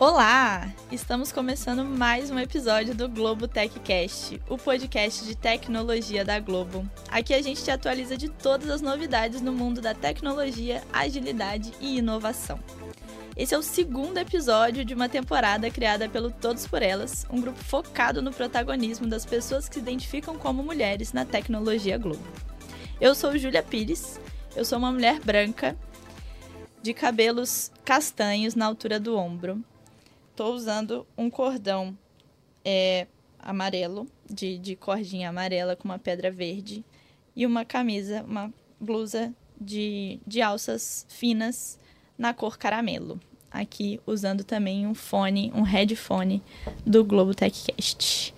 Olá! Estamos começando mais um episódio do Globo TechCast, o podcast de tecnologia da Globo. Aqui a gente te atualiza de todas as novidades no mundo da tecnologia, agilidade e inovação. Esse é o segundo episódio de uma temporada criada pelo Todos por Elas, um grupo focado no protagonismo das pessoas que se identificam como mulheres na tecnologia Globo. Eu sou Júlia Pires, eu sou uma mulher branca, de cabelos castanhos na altura do ombro, estou usando um cordão é, amarelo, de, de cordinha amarela com uma pedra verde, e uma camisa, uma blusa de, de alças finas na cor caramelo. Aqui usando também um fone, um headphone do Globo Techcast.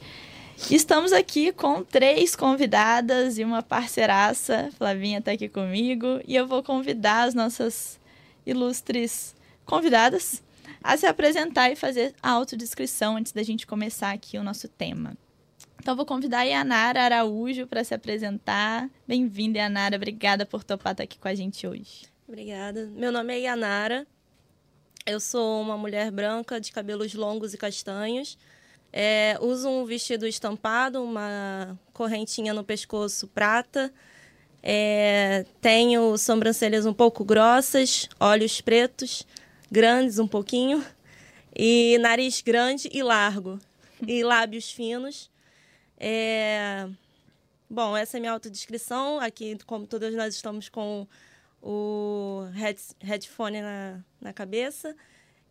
Estamos aqui com três convidadas e uma parceiraça. Flavinha está aqui comigo e eu vou convidar as nossas ilustres convidadas a se apresentar e fazer a autodescrição antes da gente começar aqui o nosso tema. Então, vou convidar a Yanara Araújo para se apresentar. Bem-vinda, Yanara. Obrigada por topar estar aqui com a gente hoje. Obrigada. Meu nome é Yanara. Eu sou uma mulher branca de cabelos longos e castanhos. É, uso um vestido estampado, uma correntinha no pescoço prata. É, tenho sobrancelhas um pouco grossas, olhos pretos grandes um pouquinho, e nariz grande e largo, e lábios finos. É... Bom, essa é a minha autodescrição. Aqui, como todas nós estamos com o head, headphone na, na cabeça.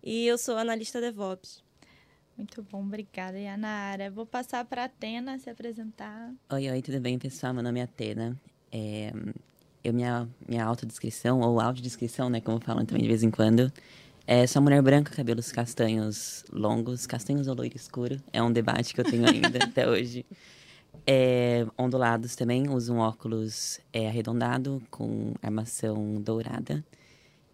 E eu sou analista DevOps. Muito bom, obrigada, Yanara. Vou passar para a Atena se apresentar. Oi, oi, tudo bem, pessoal? Meu nome é Atena. É, eu, minha, minha autodescrição, ou audiodescrição, né, como falam também de vez em quando, é, sou mulher branca, cabelos castanhos longos, castanhos ou loiro escuro. É um debate que eu tenho ainda até hoje. É, ondulados também, uso um óculos é, arredondado com armação dourada.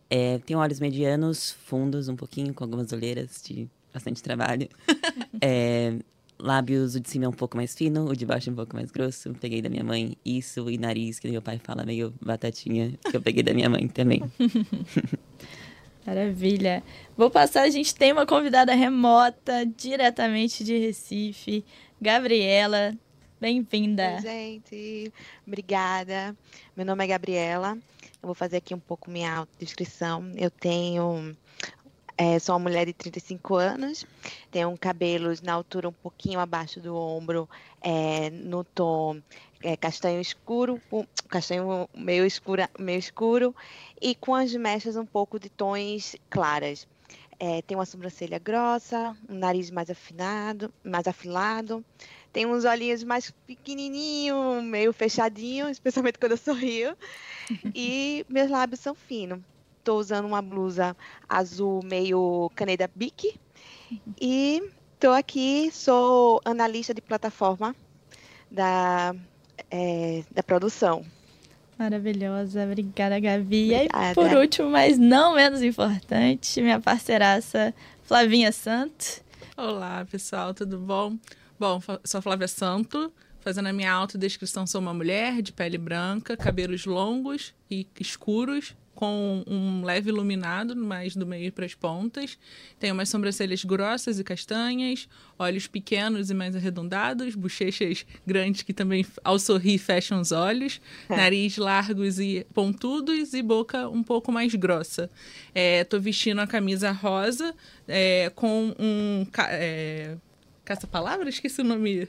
É, tenho olhos medianos, fundos um pouquinho, com algumas olheiras de bastante trabalho. é, lábios, o de cima é um pouco mais fino, o de baixo é um pouco mais grosso. Peguei da minha mãe isso, e nariz, que meu pai fala meio batatinha, que eu peguei da minha mãe também. Maravilha. Vou passar, a gente tem uma convidada remota, diretamente de Recife, Gabriela. Bem-vinda. Gente. Obrigada. Meu nome é Gabriela. Eu vou fazer aqui um pouco minha autodescrição. Eu tenho. É, sou uma mulher de 35 anos, tenho cabelos na altura um pouquinho abaixo do ombro, é, no tom é, castanho escuro, castanho meio, escura, meio escuro e com as mechas um pouco de tons claras. É, tem uma sobrancelha grossa, um nariz mais afinado, mais afilado, tem uns olhinhos mais pequenininhos, meio fechadinhos, especialmente quando eu sorrio, e meus lábios são finos. Estou usando uma blusa azul meio caneda bique e estou aqui, sou analista de plataforma da é, da produção. Maravilhosa, obrigada, Gabi. Obrigada. E por último, mas não menos importante, minha parceiraça Flavinha Santo. Olá, pessoal, tudo bom? Bom, sou Flávia Santo, fazendo a minha autodescrição, sou uma mulher de pele branca, cabelos longos e escuros, com um leve iluminado, mais do meio para as pontas. Tem umas sobrancelhas grossas e castanhas, olhos pequenos e mais arredondados, bochechas grandes que também, ao sorrir, fecham os olhos, é. nariz largos e pontudos e boca um pouco mais grossa. Estou é, vestindo a camisa rosa é, com um. É, caça-palavra? Esqueci o nome.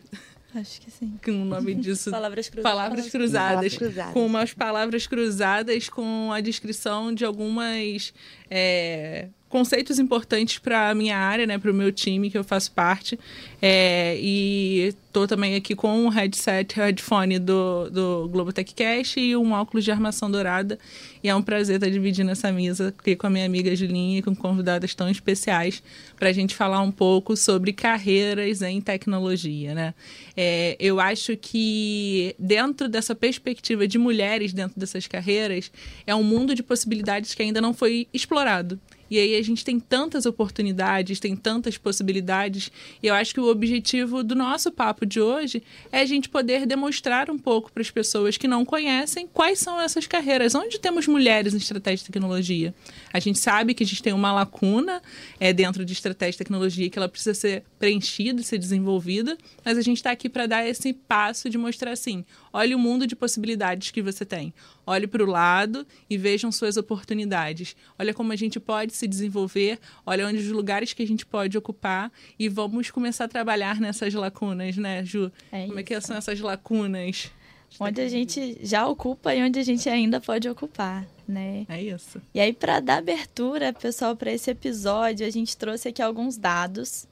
Acho que sim. Que o nome disso. palavras cruzadas. Palavras cruzadas. Palavras cruzadas. Com umas palavras cruzadas com a descrição de algumas é, conceitos importantes para a minha área, né, para o meu time que eu faço parte. É, e estou também aqui com um headset, headphone do, do Globo Techcast e um óculos de armação dourada. E é um prazer estar dividindo essa mesa aqui com a minha amiga Julinha e com convidadas tão especiais para a gente falar um pouco sobre carreiras em tecnologia. Né? É, eu acho que dentro dessa perspectiva de mulheres dentro dessas carreiras, é um mundo de possibilidades que ainda não foi explorado. E aí a gente tem tantas oportunidades, tem tantas possibilidades. E eu acho que o objetivo do nosso papo de hoje é a gente poder demonstrar um pouco para as pessoas que não conhecem quais são essas carreiras, onde temos mulheres em estratégia de tecnologia. A gente sabe que a gente tem uma lacuna é, dentro de estratégia de tecnologia que ela precisa ser preenchida, ser desenvolvida, mas a gente está aqui para dar esse passo de mostrar assim: olha o mundo de possibilidades que você tem. Olhe para o lado e vejam suas oportunidades. Olha como a gente pode se desenvolver, olha onde os lugares que a gente pode ocupar e vamos começar a trabalhar nessas lacunas, né, Ju? É como é que são essas lacunas? Onde a gente já ocupa e onde a gente ainda pode ocupar, né? É isso. E aí, para dar abertura, pessoal, para esse episódio, a gente trouxe aqui alguns dados.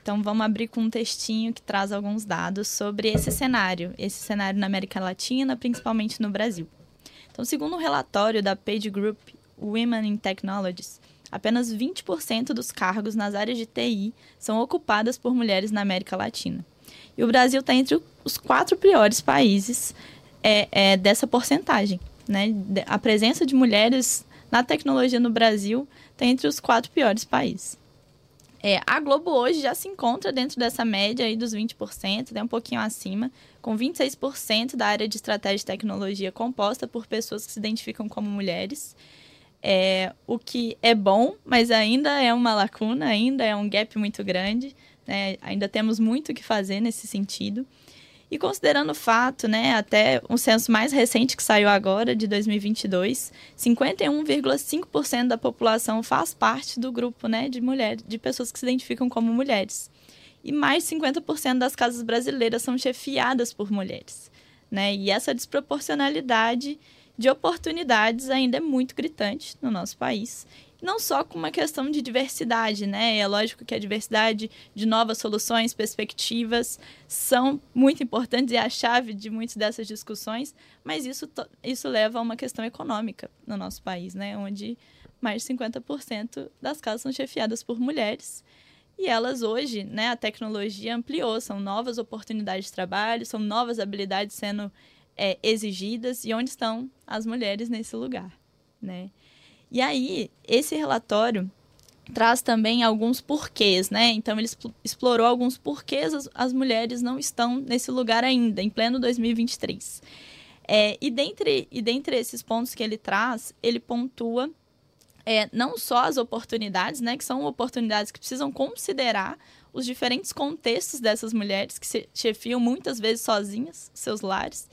Então, vamos abrir com um textinho que traz alguns dados sobre esse cenário, esse cenário na América Latina, principalmente no Brasil. Então, segundo um relatório da Page Group Women in Technologies, apenas 20% dos cargos nas áreas de TI são ocupadas por mulheres na América Latina. E o Brasil está entre os quatro piores países é, é, dessa porcentagem. Né? A presença de mulheres na tecnologia no Brasil está entre os quatro piores países. É, a Globo hoje já se encontra dentro dessa média aí dos 20%, é um pouquinho acima, com 26% da área de estratégia e tecnologia composta por pessoas que se identificam como mulheres. É, o que é bom, mas ainda é uma lacuna, ainda é um gap muito grande. Né? Ainda temos muito o que fazer nesse sentido. E considerando o fato, né, até um censo mais recente que saiu agora, de 2022, 51,5% da população faz parte do grupo né, de mulheres, de pessoas que se identificam como mulheres. E mais de 50% das casas brasileiras são chefiadas por mulheres. Né? E essa desproporcionalidade de oportunidades ainda é muito gritante no nosso país não só com uma questão de diversidade, né? É lógico que a diversidade de novas soluções, perspectivas são muito importantes e é a chave de muitas dessas discussões, mas isso, isso leva a uma questão econômica no nosso país, né? Onde mais de 50% das casas são chefiadas por mulheres. E elas hoje, né, a tecnologia ampliou, são novas oportunidades de trabalho, são novas habilidades sendo é, exigidas, e onde estão as mulheres nesse lugar, né? E aí, esse relatório traz também alguns porquês, né? Então, ele explorou alguns porquês as, as mulheres não estão nesse lugar ainda, em pleno 2023. É, e, dentre, e dentre esses pontos que ele traz, ele pontua é, não só as oportunidades, né? Que são oportunidades que precisam considerar os diferentes contextos dessas mulheres que se chefiam muitas vezes sozinhas seus lares,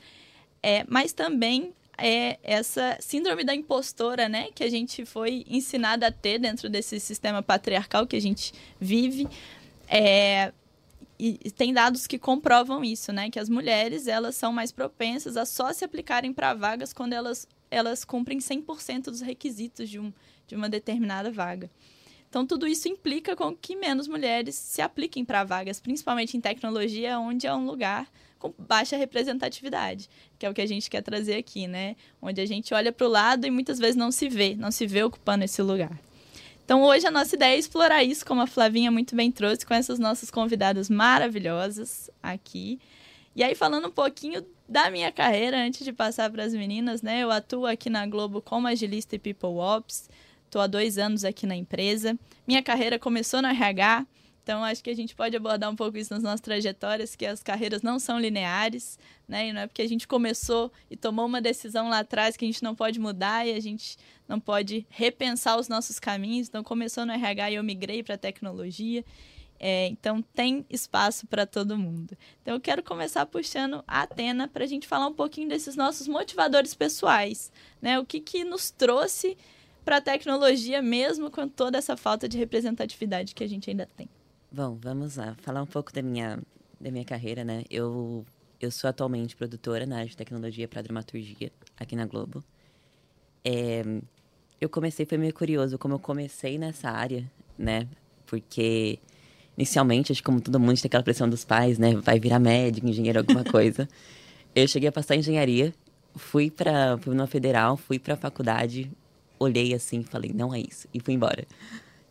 é, mas também é essa síndrome da impostora, né, que a gente foi ensinada a ter dentro desse sistema patriarcal que a gente vive. É, e tem dados que comprovam isso, né, que as mulheres elas são mais propensas a só se aplicarem para vagas quando elas elas cumprem 100% dos requisitos de, um, de uma determinada vaga. Então, tudo isso implica com que menos mulheres se apliquem para vagas, principalmente em tecnologia, onde é um lugar com baixa representatividade, que é o que a gente quer trazer aqui, né? Onde a gente olha para o lado e muitas vezes não se vê, não se vê ocupando esse lugar. Então, hoje a nossa ideia é explorar isso, como a Flavinha muito bem trouxe, com essas nossas convidadas maravilhosas aqui. E aí, falando um pouquinho da minha carreira, antes de passar para as meninas, né? Eu atuo aqui na Globo como agilista e People Ops. Estou há dois anos aqui na empresa. Minha carreira começou no RH, então, acho que a gente pode abordar um pouco isso nas nossas trajetórias, que as carreiras não são lineares, né? E não é porque a gente começou e tomou uma decisão lá atrás que a gente não pode mudar e a gente não pode repensar os nossos caminhos. Então, começou no RH e eu migrei para tecnologia. É, então, tem espaço para todo mundo. Então, eu quero começar puxando a Atena para a gente falar um pouquinho desses nossos motivadores pessoais, né? O que, que nos trouxe para a tecnologia, mesmo com toda essa falta de representatividade que a gente ainda tem. Bom, vamos lá. Falar um pouco da minha, da minha carreira, né? Eu, eu sou atualmente produtora na área de tecnologia para dramaturgia aqui na Globo. É, eu comecei, foi meio curioso como eu comecei nessa área, né? Porque inicialmente, acho que como todo mundo tem aquela pressão dos pais, né? Vai virar médico, engenheiro, alguma coisa. eu cheguei a passar engenharia, fui para fui numa federal, fui para a faculdade, olhei assim, falei, não é isso, e fui embora.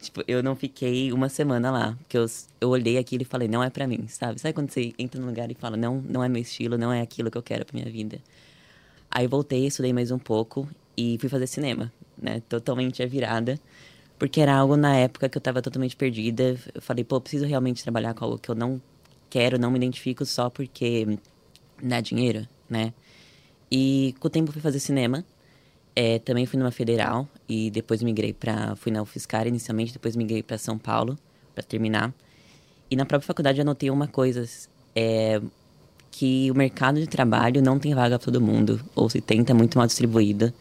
Tipo, eu não fiquei uma semana lá, porque eu, eu olhei aquilo e falei, não é para mim, sabe? Sabe quando você entra num lugar e fala, não, não é meu estilo, não é aquilo que eu quero pra minha vida? Aí voltei, estudei mais um pouco e fui fazer cinema, né? Totalmente a virada. porque era algo na época que eu estava totalmente perdida. Eu falei, pô, eu preciso realmente trabalhar com algo que eu não quero, não me identifico só porque dá dinheiro, né? E com o tempo fui fazer cinema. É, também fui numa federal e depois migrei para fui na UFSCar inicialmente, depois migrei para São Paulo para terminar. E na própria faculdade eu anotei uma coisa, é, que o mercado de trabalho não tem vaga para todo mundo, ou se tenta é muito mal distribuída,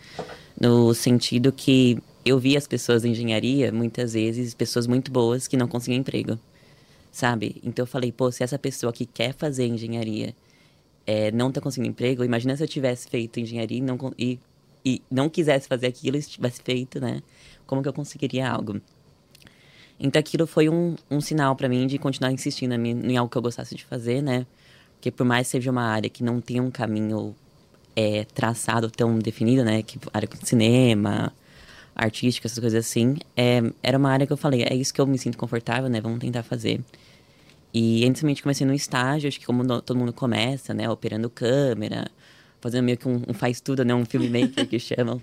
no sentido que eu vi as pessoas da engenharia, muitas vezes, pessoas muito boas que não conseguiam emprego, sabe? Então eu falei, pô, se essa pessoa que quer fazer engenharia é, não está conseguindo emprego, imagina se eu tivesse feito engenharia e não, e, e não quisesse fazer aquilo e tivesse feito, né? Como que eu conseguiria algo? Então aquilo foi um, um sinal para mim de continuar insistindo em, algo que eu gostasse de fazer, né? Porque por mais que seja uma área que não tem um caminho é, traçado tão definido, né? Que área de cinema, artística, essas coisas assim, é, era uma área que eu falei, é isso que eu me sinto confortável, né? Vamos tentar fazer. E inicialmente comecei no estágio, acho que como todo mundo começa, né? Operando câmera, fazendo meio que um, um faz tudo, né? Um filmmaker que chamam.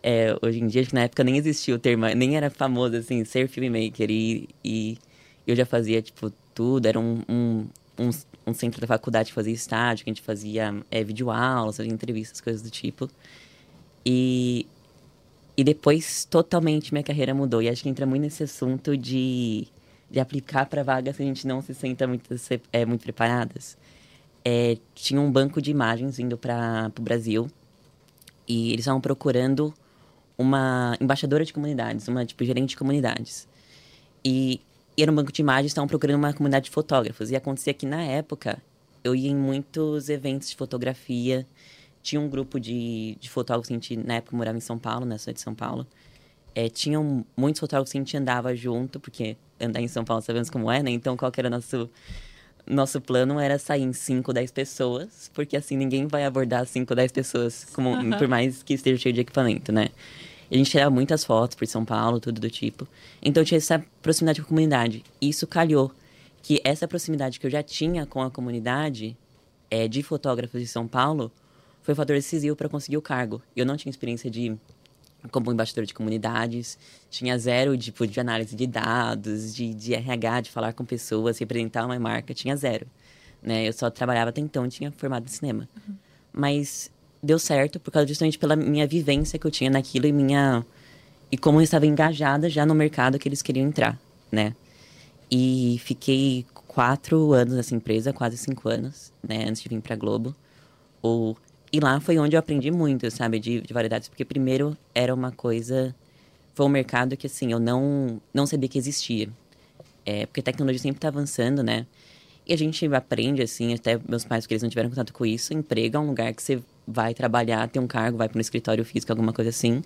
É, hoje em dia, acho que na época nem existia o termo, nem era famoso, assim, ser filmmaker. E, e eu já fazia, tipo, tudo. Era um, um, um, um centro da faculdade que fazia estágio, que a gente fazia é, videoaulas, entrevistas, coisas do tipo. E, e depois, totalmente, minha carreira mudou. E acho que entra muito nesse assunto de, de aplicar para vagas que a gente não se senta muito, é, muito preparadas. É, tinha um banco de imagens vindo para o Brasil e eles estavam procurando uma embaixadora de comunidades, uma tipo gerente de comunidades. E, e era um banco de imagens, estavam procurando uma comunidade de fotógrafos. E acontecia que na época eu ia em muitos eventos de fotografia. Tinha um grupo de, de fotógrafos que a gente, na época, morava em São Paulo, na cidade de São Paulo. É, tinham muitos fotógrafos que a gente andava junto, porque andar em São Paulo sabemos como é, né? Então, qual era o nosso nosso plano era sair em 5, 10 pessoas, porque assim ninguém vai abordar 5, 10 pessoas, como, uhum. por mais que esteja cheio de equipamento, né? a gente tirava muitas fotos por São Paulo, tudo do tipo. Então tinha essa proximidade com a comunidade. E isso calhou que essa proximidade que eu já tinha com a comunidade é, de fotógrafos de São Paulo foi um fator decisivo para conseguir o cargo. Eu não tinha experiência de como embaixador de comunidades, tinha zero tipo, de análise de dados, de, de RH, de falar com pessoas, representar uma marca, tinha zero. Né? Eu só trabalhava até então, tinha formado em cinema. Uhum. Mas deu certo por causa justamente pela minha vivência que eu tinha naquilo e minha e como eu estava engajada já no mercado que eles queriam entrar, né? E fiquei quatro anos nessa empresa, quase cinco anos, né? Antes de vir para Globo. O e lá foi onde eu aprendi muito, sabe, de, de variedades, porque primeiro era uma coisa, foi um mercado que assim eu não não sabia que existia, é, porque a tecnologia sempre está avançando, né? E a gente aprende assim, até meus pais, porque eles não tiveram contato com isso, emprego é um lugar que você vai trabalhar, tem um cargo, vai para um escritório físico, alguma coisa assim.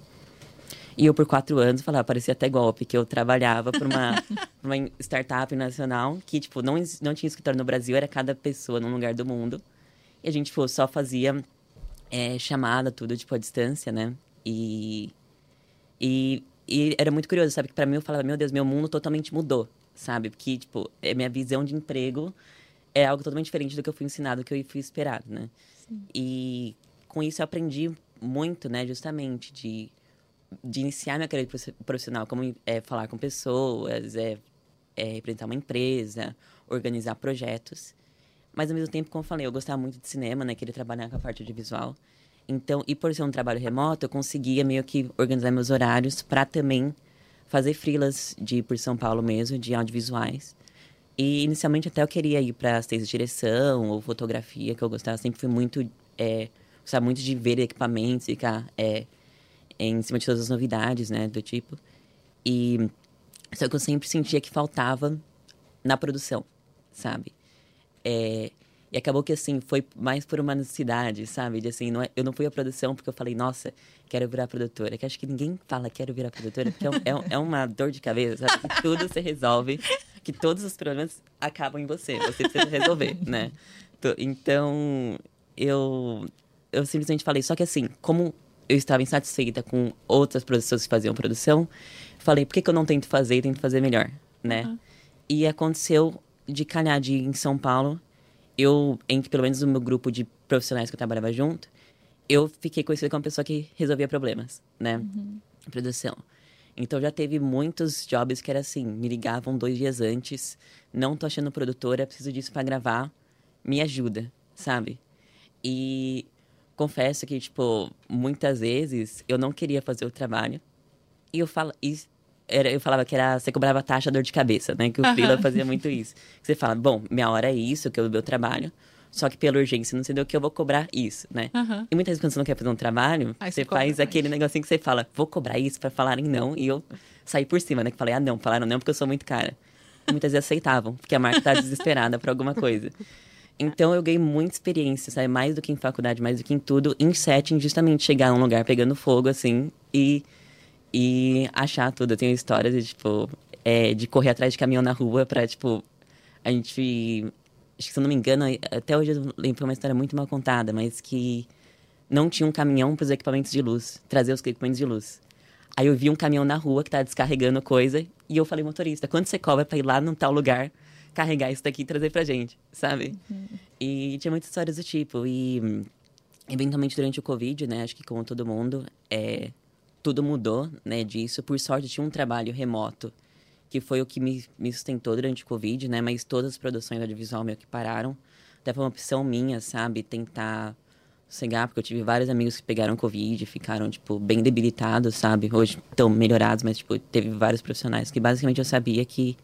E eu, por quatro anos, falava, parecia até golpe, que eu trabalhava para uma, uma startup nacional que, tipo, não, não tinha escritório no Brasil, era cada pessoa num lugar do mundo. E a gente, tipo, só fazia é, chamada, tudo, tipo, à distância, né? E, e, e era muito curioso, sabe? Que para mim eu falava, meu Deus, meu mundo totalmente mudou, sabe? Porque, tipo, é minha visão de emprego é algo totalmente diferente do que eu fui ensinado, do que eu fui esperado, né? Sim. E com isso eu aprendi muito, né? Justamente de, de iniciar minha carreira profissional, como é, falar com pessoas, é, é representar uma empresa, organizar projetos. Mas ao mesmo tempo, como eu falei, eu gostava muito de cinema, né? Queria trabalhar com a parte audiovisual. Então, e por ser um trabalho remoto, eu conseguia meio que organizar meus horários para também fazer frilas de por São Paulo mesmo, de audiovisuais. E inicialmente até eu queria ir para assistência de direção ou fotografia, que eu gostava, sempre fui muito. É, gostava muito de ver equipamentos, ficar é, em cima de todas as novidades, né, do tipo. E só que eu sempre sentia que faltava na produção, sabe? É, e acabou que, assim, foi mais por uma necessidade, sabe? De, assim, não é, eu não fui à produção porque eu falei, nossa, quero virar produtora. Que acho que ninguém fala, quero virar produtora, porque é, é, é uma dor de cabeça, sabe? Que tudo se resolve, que todos os problemas acabam em você. Você precisa resolver, né? Então, eu, eu simplesmente falei, só que assim, como eu estava insatisfeita com outras pessoas que faziam produção, falei, por que, que eu não tento fazer e tento fazer melhor, né? Uhum. E aconteceu de calhar de em São Paulo, eu, entre pelo menos o meu grupo de profissionais que eu trabalhava junto, eu fiquei conhecida como uma pessoa que resolvia problemas, né? Uhum. Produção. Então já teve muitos jobs que era assim, me ligavam dois dias antes, não tô achando produtora, preciso disso para gravar, me ajuda, sabe? E confesso que, tipo, muitas vezes eu não queria fazer o trabalho. E eu falo, e era, eu falava que era, você cobrava taxa dor de cabeça, né? Que o Frila fazia muito isso. Você fala, bom, minha hora é isso, que é o meu trabalho. Só que pela urgência não sei do que eu vou cobrar isso, né? Aham. E muitas vezes quando você não quer fazer um trabalho, Aí você faz mais. aquele negocinho que você fala, vou cobrar isso pra falarem não. E eu saí por cima, né? Que falei, ah, não, falaram não porque eu sou muito cara. E muitas vezes aceitavam, porque a marca tá desesperada por alguma coisa. Então eu ganhei muita experiência, sabe? Mais do que em faculdade, mais do que em tudo, em setting, justamente chegar num lugar pegando fogo, assim, e, e achar tudo. Eu tenho histórias de, tipo, é, de correr atrás de caminhão na rua pra, tipo, a gente. Acho que se eu não me engano, até hoje eu lembro foi uma história muito mal contada, mas que não tinha um caminhão para os equipamentos de luz, trazer os equipamentos de luz. Aí eu vi um caminhão na rua que tá descarregando coisa e eu falei, motorista, quanto você cobra para ir lá num tal lugar carregar isso daqui e trazer pra gente, sabe? E tinha muitas histórias do tipo. E eventualmente durante o Covid, né, acho que como todo mundo, é, tudo mudou, né, disso. Por sorte, tinha um trabalho remoto, que foi o que me, me sustentou durante o Covid, né, mas todas as produções audiovisual meio que pararam. Até foi uma opção minha, sabe, tentar cegar, porque eu tive vários amigos que pegaram Covid, ficaram, tipo, bem debilitados, sabe? Hoje estão melhorados, mas, tipo, teve vários profissionais que basicamente eu sabia que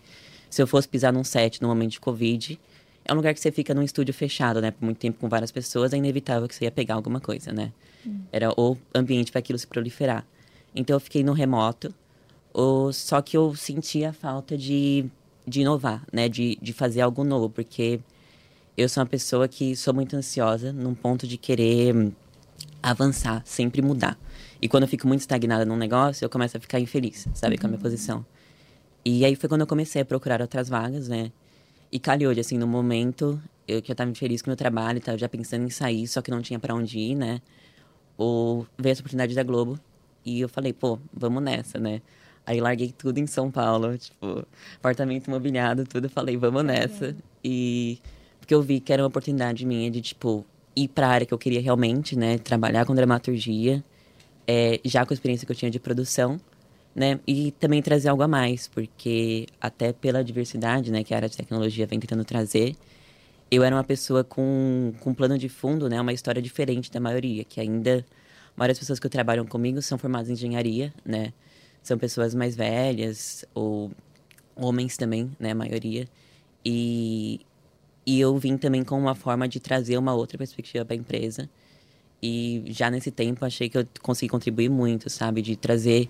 se eu fosse pisar num set no momento de Covid, é um lugar que você fica num estúdio fechado, né? Por muito tempo com várias pessoas, é inevitável que você ia pegar alguma coisa, né? Era o ambiente para aquilo se proliferar. Então eu fiquei no remoto, ou, só que eu sentia a falta de, de inovar, né? De, de fazer algo novo, porque eu sou uma pessoa que sou muito ansiosa, num ponto de querer avançar, sempre mudar. E quando eu fico muito estagnada num negócio, eu começo a ficar infeliz, sabe, com a minha posição. E aí foi quando eu comecei a procurar outras vagas, né? E calhou, de, assim, no momento, eu que eu tava feliz com o meu trabalho, tava já pensando em sair, só que não tinha para onde ir, né? Ou veio essa oportunidade da Globo e eu falei, pô, vamos nessa, né? Aí larguei tudo em São Paulo, tipo, apartamento imobiliado, tudo, falei, vamos nessa. E porque eu vi que era uma oportunidade minha de, tipo, ir pra área que eu queria realmente, né? Trabalhar com dramaturgia, é, já com a experiência que eu tinha de produção, né? E também trazer algo a mais, porque até pela diversidade, né, que a área de tecnologia vem tentando trazer, eu era uma pessoa com, com plano de fundo, né, uma história diferente da maioria, que ainda das pessoas que trabalham comigo são formadas em engenharia, né? São pessoas mais velhas ou homens também, né, a maioria. E e eu vim também com uma forma de trazer uma outra perspectiva para a empresa. E já nesse tempo achei que eu consegui contribuir muito, sabe? De trazer,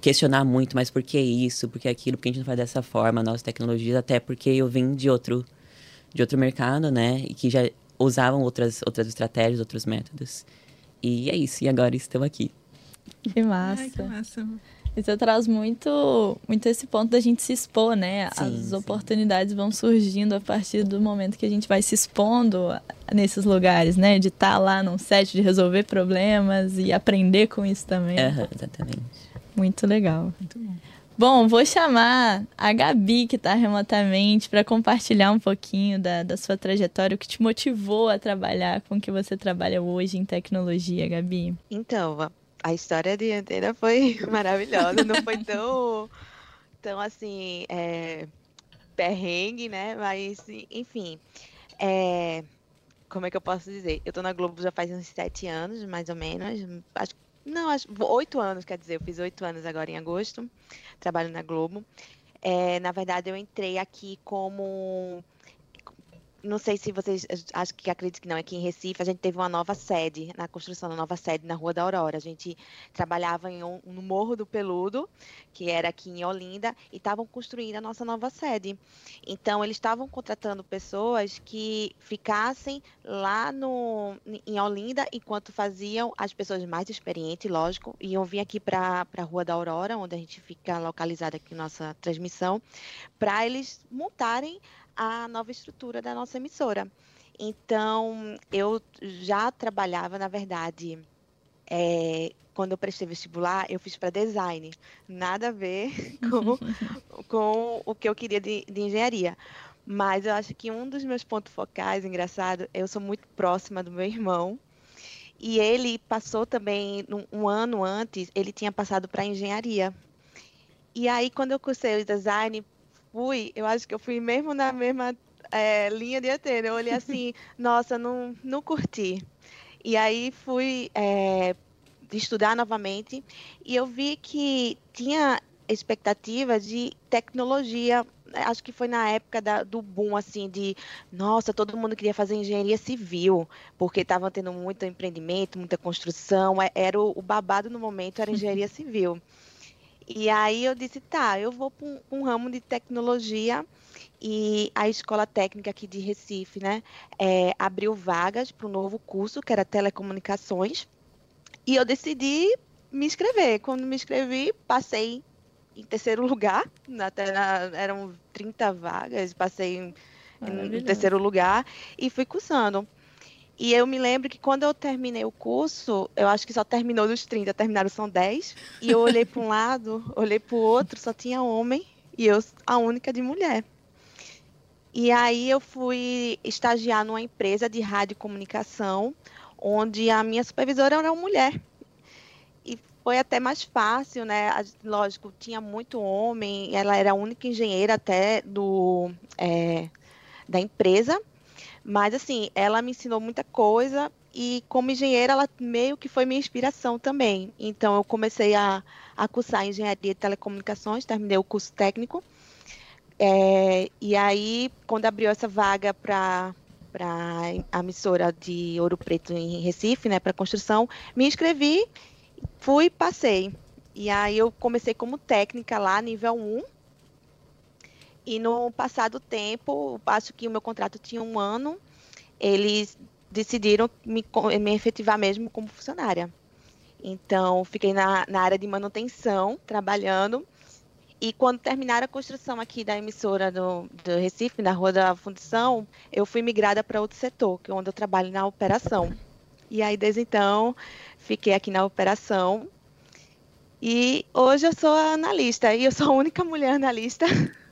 questionar muito, mas por que isso, por que aquilo, por que a gente não faz dessa forma, nossas tecnologias, até porque eu vim de outro, de outro mercado, né? E que já usavam outras, outras estratégias, outros métodos. E é isso, e agora estou aqui. Que massa. Ai, que massa. Você traz muito, muito esse ponto da gente se expor, né? Sim, As sim. oportunidades vão surgindo a partir do momento que a gente vai se expondo nesses lugares, né? De estar lá num set, de resolver problemas e aprender com isso também. Aham, exatamente. Muito legal. Muito bom. Bom, vou chamar a Gabi, que está remotamente, para compartilhar um pouquinho da, da sua trajetória, o que te motivou a trabalhar com o que você trabalha hoje em tecnologia, Gabi. Então, a- história de antena foi maravilhosa, não foi tão, tão assim, é, perrengue, né? Mas, enfim, é, como é que eu posso dizer? Eu tô na Globo já faz uns sete anos, mais ou menos. Acho, não, acho oito anos, quer dizer, eu fiz oito anos agora em agosto, trabalho na Globo. É, na verdade, eu entrei aqui como não sei se vocês acho que acredito que não, aqui em Recife a gente teve uma nova sede, na construção da nova sede na Rua da Aurora. A gente trabalhava em um, no Morro do Peludo, que era aqui em Olinda, e estavam construindo a nossa nova sede. Então eles estavam contratando pessoas que ficassem lá no em Olinda enquanto faziam as pessoas mais experientes, lógico, iam vir aqui para a Rua da Aurora, onde a gente fica localizada aqui nossa transmissão, para eles montarem a nova estrutura da nossa emissora. Então, eu já trabalhava, na verdade, é, quando eu prestei vestibular, eu fiz para design, nada a ver com, com o que eu queria de, de engenharia. Mas eu acho que um dos meus pontos focais, engraçado, eu sou muito próxima do meu irmão. E ele passou também, um, um ano antes, ele tinha passado para engenharia. E aí, quando eu cursei o design, fui, eu acho que eu fui mesmo na mesma é, linha de antena. Eu olhei assim, nossa, não, não curti. E aí fui é, estudar novamente e eu vi que tinha expectativa de tecnologia acho que foi na época da, do boom, assim, de nossa, todo mundo queria fazer engenharia civil, porque estava tendo muito empreendimento, muita construção, é, era o, o babado no momento, era engenharia civil. E aí eu disse, tá, eu vou para um, um, ramo de tecnologia e a escola técnica aqui de Recife, né, é, abriu vagas para um novo curso que era telecomunicações e eu decidi me inscrever. Quando me inscrevi, passei em terceiro lugar, até na, eram 30 vagas, passei em, em terceiro lugar e fui cursando. E eu me lembro que quando eu terminei o curso, eu acho que só terminou dos 30, terminaram são 10. E eu olhei para um lado, olhei para o outro, só tinha homem e eu a única de mulher. E aí eu fui estagiar numa empresa de rádio comunicação, onde a minha supervisora era uma mulher. E foi até mais fácil, né? Lógico, tinha muito homem, ela era a única engenheira até do, é, da empresa. Mas, assim, ela me ensinou muita coisa e, como engenheira, ela meio que foi minha inspiração também. Então, eu comecei a, a cursar engenharia de telecomunicações, terminei o curso técnico. É, e aí, quando abriu essa vaga para para a emissora de Ouro Preto em Recife, né, para construção, me inscrevi, fui, passei. E aí eu comecei como técnica lá, nível 1, e no passado tempo, acho que o meu contrato tinha um ano, eles decidiram me, me efetivar mesmo como funcionária. Então, fiquei na, na área de manutenção, trabalhando. E quando terminaram a construção aqui da emissora do, do Recife, na Rua da Fundição, eu fui migrada para outro setor, que é onde eu trabalho na operação. E aí, desde então, fiquei aqui na operação. E hoje eu sou analista, e eu sou a única mulher analista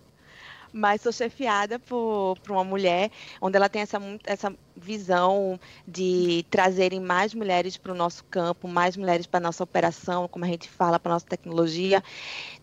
mas sou chefiada por, por uma mulher, onde ela tem essa, essa visão de trazerem mais mulheres para o nosso campo, mais mulheres para a nossa operação, como a gente fala, para a nossa tecnologia.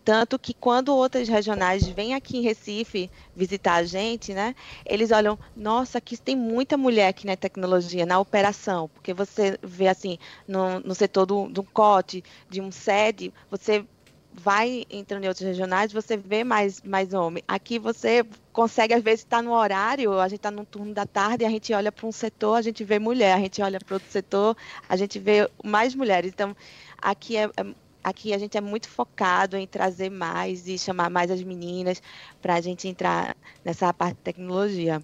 Tanto que quando outras regionais vêm aqui em Recife visitar a gente, né, eles olham, nossa, aqui tem muita mulher aqui na tecnologia, na operação, porque você vê assim, no, no setor do, do COT, de um SED, você vai entrando em outros regionais, você vê mais, mais homem. Aqui você consegue, às vezes, estar tá no horário, a gente está no turno da tarde, a gente olha para um setor, a gente vê mulher, a gente olha para outro setor, a gente vê mais mulheres. Então, aqui é, é aqui a gente é muito focado em trazer mais e chamar mais as meninas para a gente entrar nessa parte de tecnologia.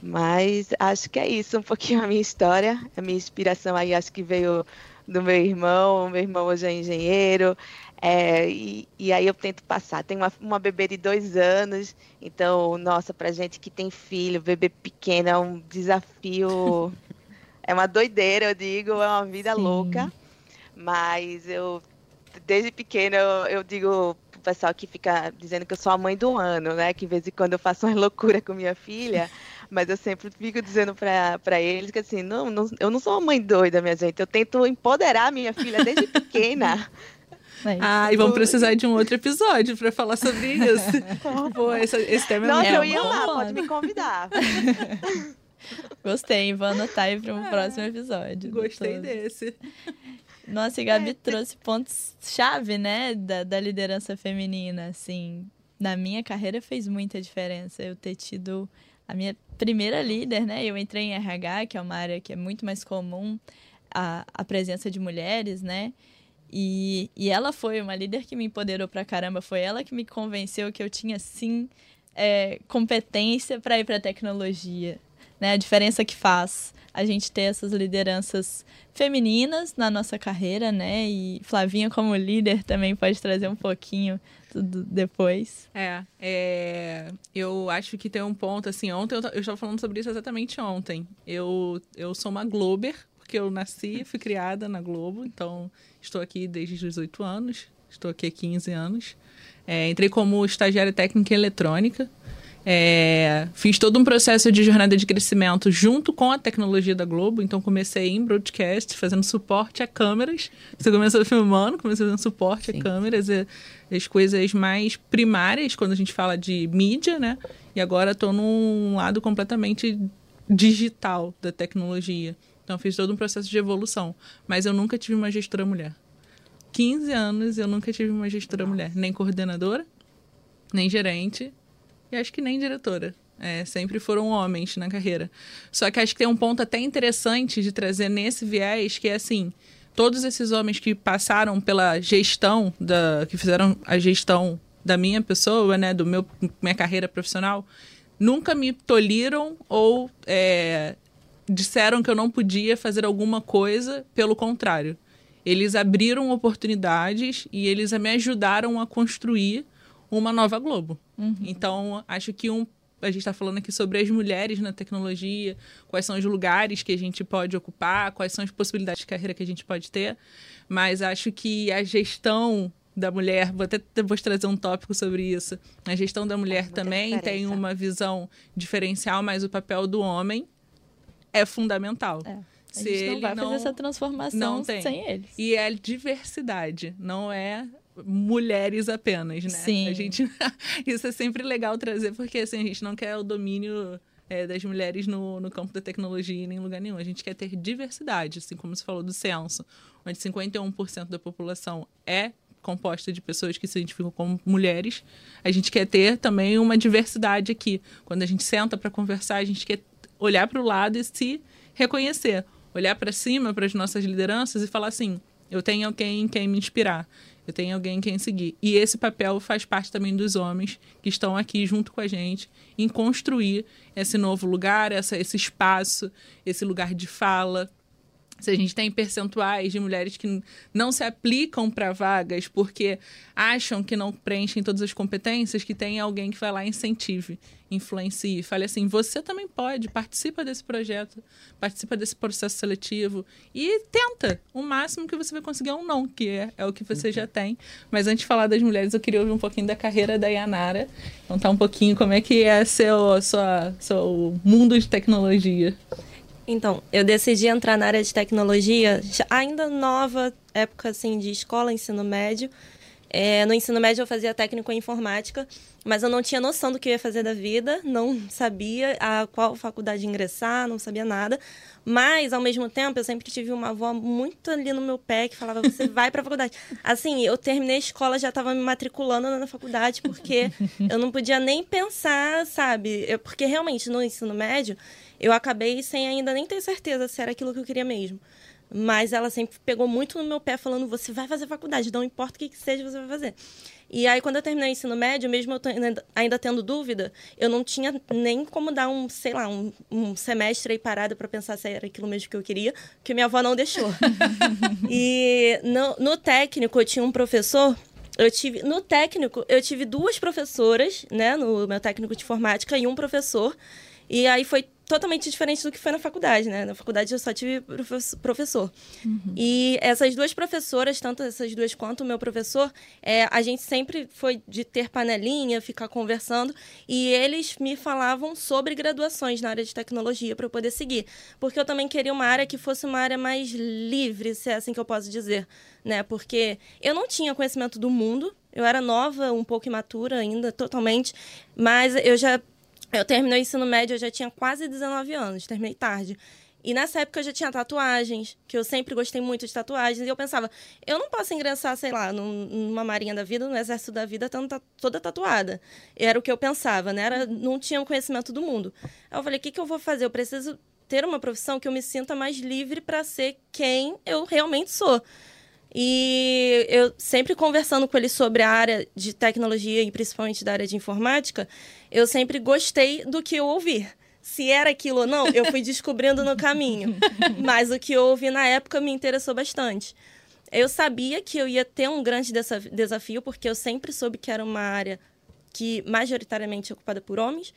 Mas acho que é isso, um pouquinho a minha história, a minha inspiração aí acho que veio do meu irmão, meu irmão hoje é engenheiro, é, e, e, aí eu tento passar. Tem uma, uma bebê de dois anos, então, nossa, pra gente que tem filho, bebê pequeno, é um desafio, é uma doideira, eu digo, é uma vida Sim. louca. Mas eu, desde pequena, eu, eu digo pro pessoal que fica dizendo que eu sou a mãe do ano, né? Que de vez em quando eu faço uma loucura com minha filha, mas eu sempre fico dizendo para eles que assim, não, não, eu não sou uma mãe doida, minha gente. Eu tento empoderar minha filha desde pequena. É ah, e vamos precisar de um outro episódio para falar sobre isso. Pô, esse, esse tema é Nossa, eu ia lá, pode me convidar. Gostei, vou anotar aí para um é, próximo episódio. Gostei desse. Nossa, e Gabi é, trouxe pontos-chave, né, da, da liderança feminina, assim. Na minha carreira fez muita diferença eu ter tido a minha primeira líder, né? Eu entrei em RH, que é uma área que é muito mais comum a, a presença de mulheres, né? E, e ela foi uma líder que me empoderou pra caramba. Foi ela que me convenceu que eu tinha, sim, é, competência para ir para tecnologia. Né? A diferença que faz a gente ter essas lideranças femininas na nossa carreira, né? E Flavinha, como líder, também pode trazer um pouquinho tudo depois. É, é, eu acho que tem um ponto, assim, ontem eu, eu estava falando sobre isso exatamente ontem. Eu, eu sou uma Glober, porque eu nasci e fui criada na Globo, então estou aqui desde os 18 anos, estou aqui há 15 anos. É, entrei como estagiária técnica em eletrônica, É, fiz todo um processo de jornada de crescimento junto com a tecnologia da Globo. Então, comecei em broadcast, fazendo suporte a câmeras. Você começou filmando, comecei fazendo suporte Sim. a câmeras, e, as coisas mais primárias quando a gente fala de mídia, né? E agora estou num lado completamente digital da tecnologia. Então, fiz todo um processo de evolução. Mas eu nunca tive uma gestora mulher. 15 anos eu nunca tive uma gestora mulher, nem coordenadora, nem gerente e acho que nem diretora. É, sempre foram homens na carreira. Só que acho que tem um ponto até interessante de trazer nesse viés, que é assim, todos esses homens que passaram pela gestão, da, que fizeram a gestão da minha pessoa, né, do meu minha carreira profissional, nunca me tolhiram ou é, disseram que eu não podia fazer alguma coisa, pelo contrário. Eles abriram oportunidades e eles me ajudaram a construir uma nova Globo. Uhum. Então, acho que um, a gente está falando aqui sobre as mulheres na tecnologia, quais são os lugares que a gente pode ocupar, quais são as possibilidades de carreira que a gente pode ter. Mas acho que a gestão da mulher, vou até depois trazer um tópico sobre isso. A gestão da mulher é também diferença. tem uma visão diferencial, mas o papel do homem é fundamental. É. A gente não vai não, fazer essa transformação sem eles. E é diversidade, não é mulheres apenas, né? Sim. A gente, isso é sempre legal trazer, porque assim, a gente não quer o domínio é, das mulheres no, no campo da tecnologia em lugar nenhum. A gente quer ter diversidade, assim como você falou do censo, onde 51% da população é composta de pessoas que se identificam como mulheres. A gente quer ter também uma diversidade aqui. Quando a gente senta para conversar, a gente quer olhar para o lado e se reconhecer. Olhar para cima, para as nossas lideranças e falar assim: eu tenho alguém em quem me inspirar eu tenho alguém em quem seguir. E esse papel faz parte também dos homens que estão aqui junto com a gente em construir esse novo lugar, essa, esse espaço, esse lugar de fala, se a gente tem percentuais de mulheres que não se aplicam para vagas porque acham que não preenchem todas as competências, que tem alguém que vai lá e incentive, influencie, fale assim: você também pode, participa desse projeto, participa desse processo seletivo e tenta. O máximo que você vai conseguir é um não, que é, é o que você já tem. Mas antes de falar das mulheres, eu queria ouvir um pouquinho da carreira da Yanara, contar um pouquinho como é que é seu, sua, seu mundo de tecnologia. Então, eu decidi entrar na área de tecnologia, ainda nova, época assim de escola, ensino médio. É, no ensino médio eu fazia técnico em informática, mas eu não tinha noção do que eu ia fazer da vida, não sabia a qual faculdade ingressar, não sabia nada. Mas, ao mesmo tempo, eu sempre tive uma avó muito ali no meu pé que falava: você vai para a faculdade. Assim, eu terminei a escola, já estava me matriculando na faculdade, porque eu não podia nem pensar, sabe? Eu, porque realmente no ensino médio eu acabei sem ainda nem ter certeza se era aquilo que eu queria mesmo. Mas ela sempre pegou muito no meu pé, falando: você vai fazer faculdade, não importa o que, que seja, você vai fazer. E aí, quando eu terminei o ensino médio, mesmo eu ainda tendo dúvida, eu não tinha nem como dar um, sei lá, um, um semestre aí parado para pensar se era aquilo mesmo que eu queria, porque minha avó não deixou. e no, no técnico, eu tinha um professor eu tive no técnico eu tive duas professoras né no meu técnico de informática e um professor e aí foi totalmente diferente do que foi na faculdade, né? Na faculdade eu só tive professor. Uhum. E essas duas professoras, tanto essas duas quanto o meu professor, é, a gente sempre foi de ter panelinha, ficar conversando, e eles me falavam sobre graduações na área de tecnologia para eu poder seguir. Porque eu também queria uma área que fosse uma área mais livre, se é assim que eu posso dizer, né? Porque eu não tinha conhecimento do mundo, eu era nova, um pouco imatura ainda, totalmente, mas eu já eu terminei o ensino médio, eu já tinha quase 19 anos, terminei tarde. E nessa época eu já tinha tatuagens, que eu sempre gostei muito de tatuagens. E eu pensava, eu não posso ingressar, sei lá, numa marinha da vida, no exército da vida, tendo toda tatuada. Era o que eu pensava, né? Era, não tinha um conhecimento do mundo. Aí eu falei, o que, que eu vou fazer? Eu preciso ter uma profissão que eu me sinta mais livre para ser quem eu realmente sou. E eu sempre conversando com ele sobre a área de tecnologia e principalmente da área de informática, eu sempre gostei do que eu ouvi. Se era aquilo ou não, eu fui descobrindo no caminho. Mas o que eu ouvi na época me interessou bastante. Eu sabia que eu ia ter um grande desafio, porque eu sempre soube que era uma área que majoritariamente é ocupada por homens.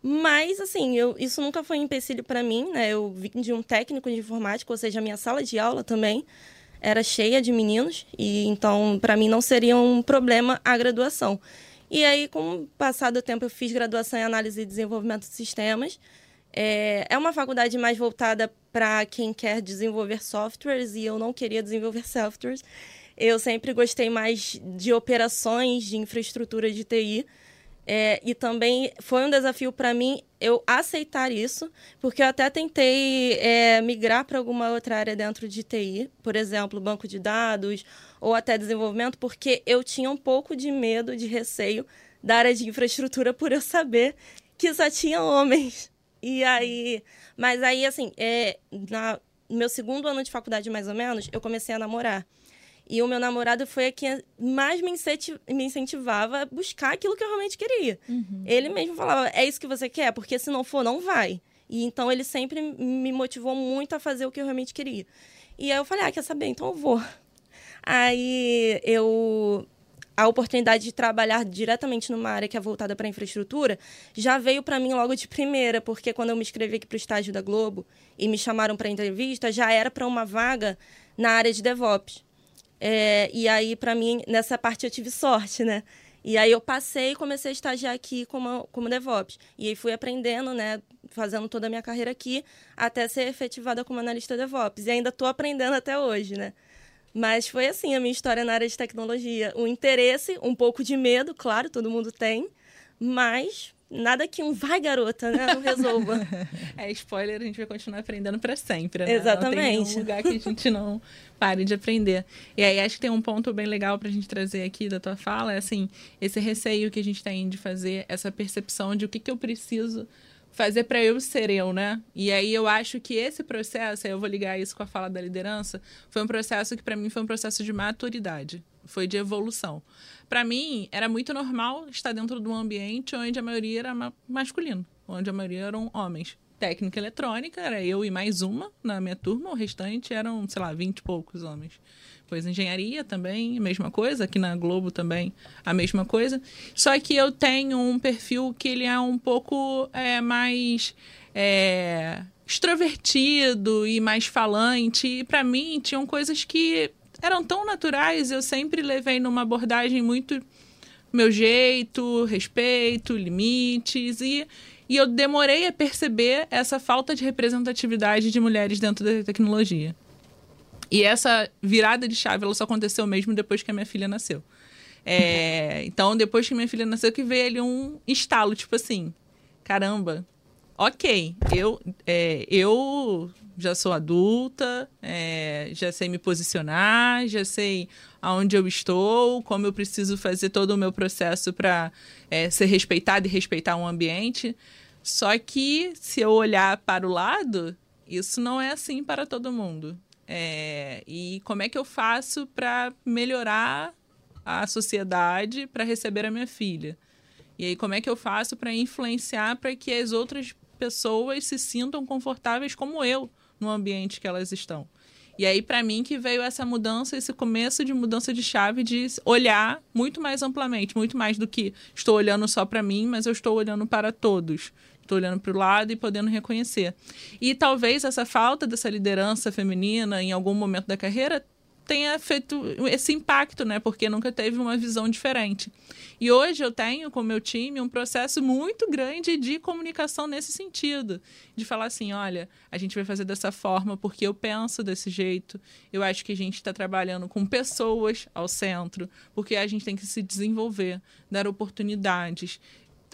Mas, assim, eu, isso nunca foi um empecilho para mim, né? Eu vim de um técnico de informática, ou seja, a minha sala de aula também era cheia de meninos e então para mim não seria um problema a graduação. E aí, com o passar do tempo, eu fiz graduação em análise e desenvolvimento de sistemas. É, é uma faculdade mais voltada para quem quer desenvolver softwares e eu não queria desenvolver softwares. Eu sempre gostei mais de operações de infraestrutura de TI. É, e também foi um desafio para mim eu aceitar isso, porque eu até tentei é, migrar para alguma outra área dentro de TI, por exemplo, banco de dados ou até desenvolvimento, porque eu tinha um pouco de medo, de receio da área de infraestrutura por eu saber que só tinha homens. E aí, mas aí assim, é, na, no meu segundo ano de faculdade mais ou menos, eu comecei a namorar. E o meu namorado foi a que mais me, incentivava a buscar aquilo que eu realmente queria. Uhum. Ele mesmo falava: é isso que você quer? Porque se não for, não vai. E então ele sempre me motivou muito a fazer o que eu realmente queria. E aí eu falei: ah, quer saber? Então eu vou. Aí eu. A oportunidade de trabalhar diretamente numa área que é voltada para infraestrutura já veio para mim logo de primeira, porque quando eu me inscrevi aqui para o estágio da Globo e me chamaram para entrevista, já era para uma vaga na área de DevOps. É, e aí, para mim, nessa parte eu tive sorte, né? E aí eu passei e comecei a estagiar aqui como, como DevOps. E aí fui aprendendo, né? Fazendo toda a minha carreira aqui, até ser efetivada como analista DevOps. E ainda estou aprendendo até hoje, né? Mas foi assim a minha história na área de tecnologia. O interesse, um pouco de medo, claro, todo mundo tem. Mas nada que um vai garota, né, não resolva. é spoiler, a gente vai continuar aprendendo para sempre, né? Exatamente. Não tem um lugar que a gente não pare de aprender. E aí acho que tem um ponto bem legal pra gente trazer aqui da tua fala, é assim, esse receio que a gente tem de fazer essa percepção de o que que eu preciso fazer para eu ser eu, né? E aí eu acho que esse processo, aí eu vou ligar isso com a fala da liderança, foi um processo que para mim foi um processo de maturidade, foi de evolução para mim, era muito normal estar dentro de um ambiente onde a maioria era ma masculino, onde a maioria eram homens. Técnica eletrônica, era eu e mais uma na minha turma, o restante eram, sei lá, vinte e poucos homens. Pois engenharia também, mesma coisa, aqui na Globo também a mesma coisa. Só que eu tenho um perfil que ele é um pouco é, mais é, extrovertido e mais falante. E para mim tinham coisas que eram tão naturais, eu sempre levei numa abordagem muito meu jeito, respeito, limites e e eu demorei a perceber essa falta de representatividade de mulheres dentro da tecnologia. E essa virada de chave ela só aconteceu mesmo depois que a minha filha nasceu. É, então, depois que minha filha nasceu, que veio ali um estalo, tipo assim, caramba, ok, eu, é, eu já sou adulta, é, já sei me posicionar, já sei aonde eu estou, como eu preciso fazer todo o meu processo para é, ser respeitada e respeitar um ambiente. Só que se eu olhar para o lado, isso não é assim para todo mundo. É, e como é que eu faço para melhorar a sociedade para receber a minha filha? E aí, como é que eu faço para influenciar para que as outras pessoas se sintam confortáveis como eu no ambiente que elas estão. E aí, para mim, que veio essa mudança, esse começo de mudança de chave, de olhar muito mais amplamente, muito mais do que estou olhando só para mim, mas eu estou olhando para todos. Estou olhando para o lado e podendo reconhecer. E talvez essa falta dessa liderança feminina em algum momento da carreira tenha feito esse impacto, né? Porque nunca teve uma visão diferente. E hoje eu tenho com meu time um processo muito grande de comunicação nesse sentido, de falar assim, olha, a gente vai fazer dessa forma porque eu penso desse jeito. Eu acho que a gente está trabalhando com pessoas ao centro, porque a gente tem que se desenvolver, dar oportunidades,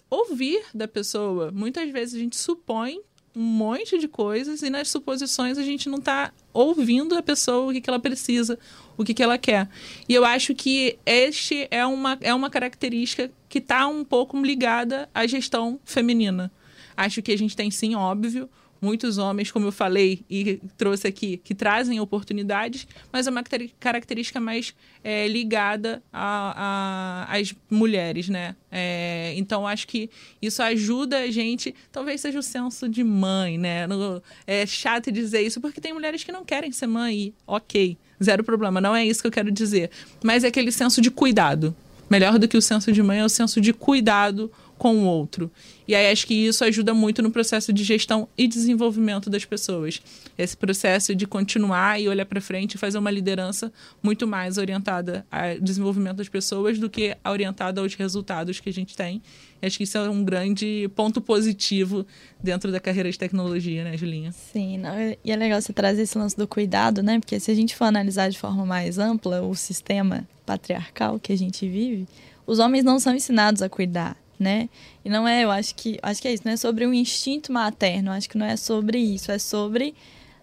ouvir da pessoa. Muitas vezes a gente supõe um monte de coisas e nas suposições a gente não está ouvindo a pessoa o que, que ela precisa, o que, que ela quer. E eu acho que este é uma, é uma característica que está um pouco ligada à gestão feminina. Acho que a gente tem sim, óbvio, muitos homens, como eu falei e trouxe aqui, que trazem oportunidades, mas é uma característica mais é, ligada às mulheres, né? É, então, acho que isso ajuda a gente, talvez seja o senso de mãe, né? No, é chato dizer isso, porque tem mulheres que não querem ser mãe ok, zero problema, não é isso que eu quero dizer. Mas é aquele senso de cuidado. Melhor do que o senso de mãe é o senso de cuidado com o outro. E aí acho que isso ajuda muito no processo de gestão e desenvolvimento das pessoas. Esse processo de continuar e olhar para frente e fazer uma liderança muito mais orientada ao desenvolvimento das pessoas do que orientada aos resultados que a gente tem. E acho que isso é um grande ponto positivo dentro da carreira de tecnologia, né, Julinha? Sim, não, e é legal você trazer esse lance do cuidado, né? Porque se a gente for analisar de forma mais ampla o sistema patriarcal que a gente vive, os homens não são ensinados a cuidar, né? E não é, eu acho que, acho que é isso, não é sobre um instinto materno, acho que não é sobre isso, é sobre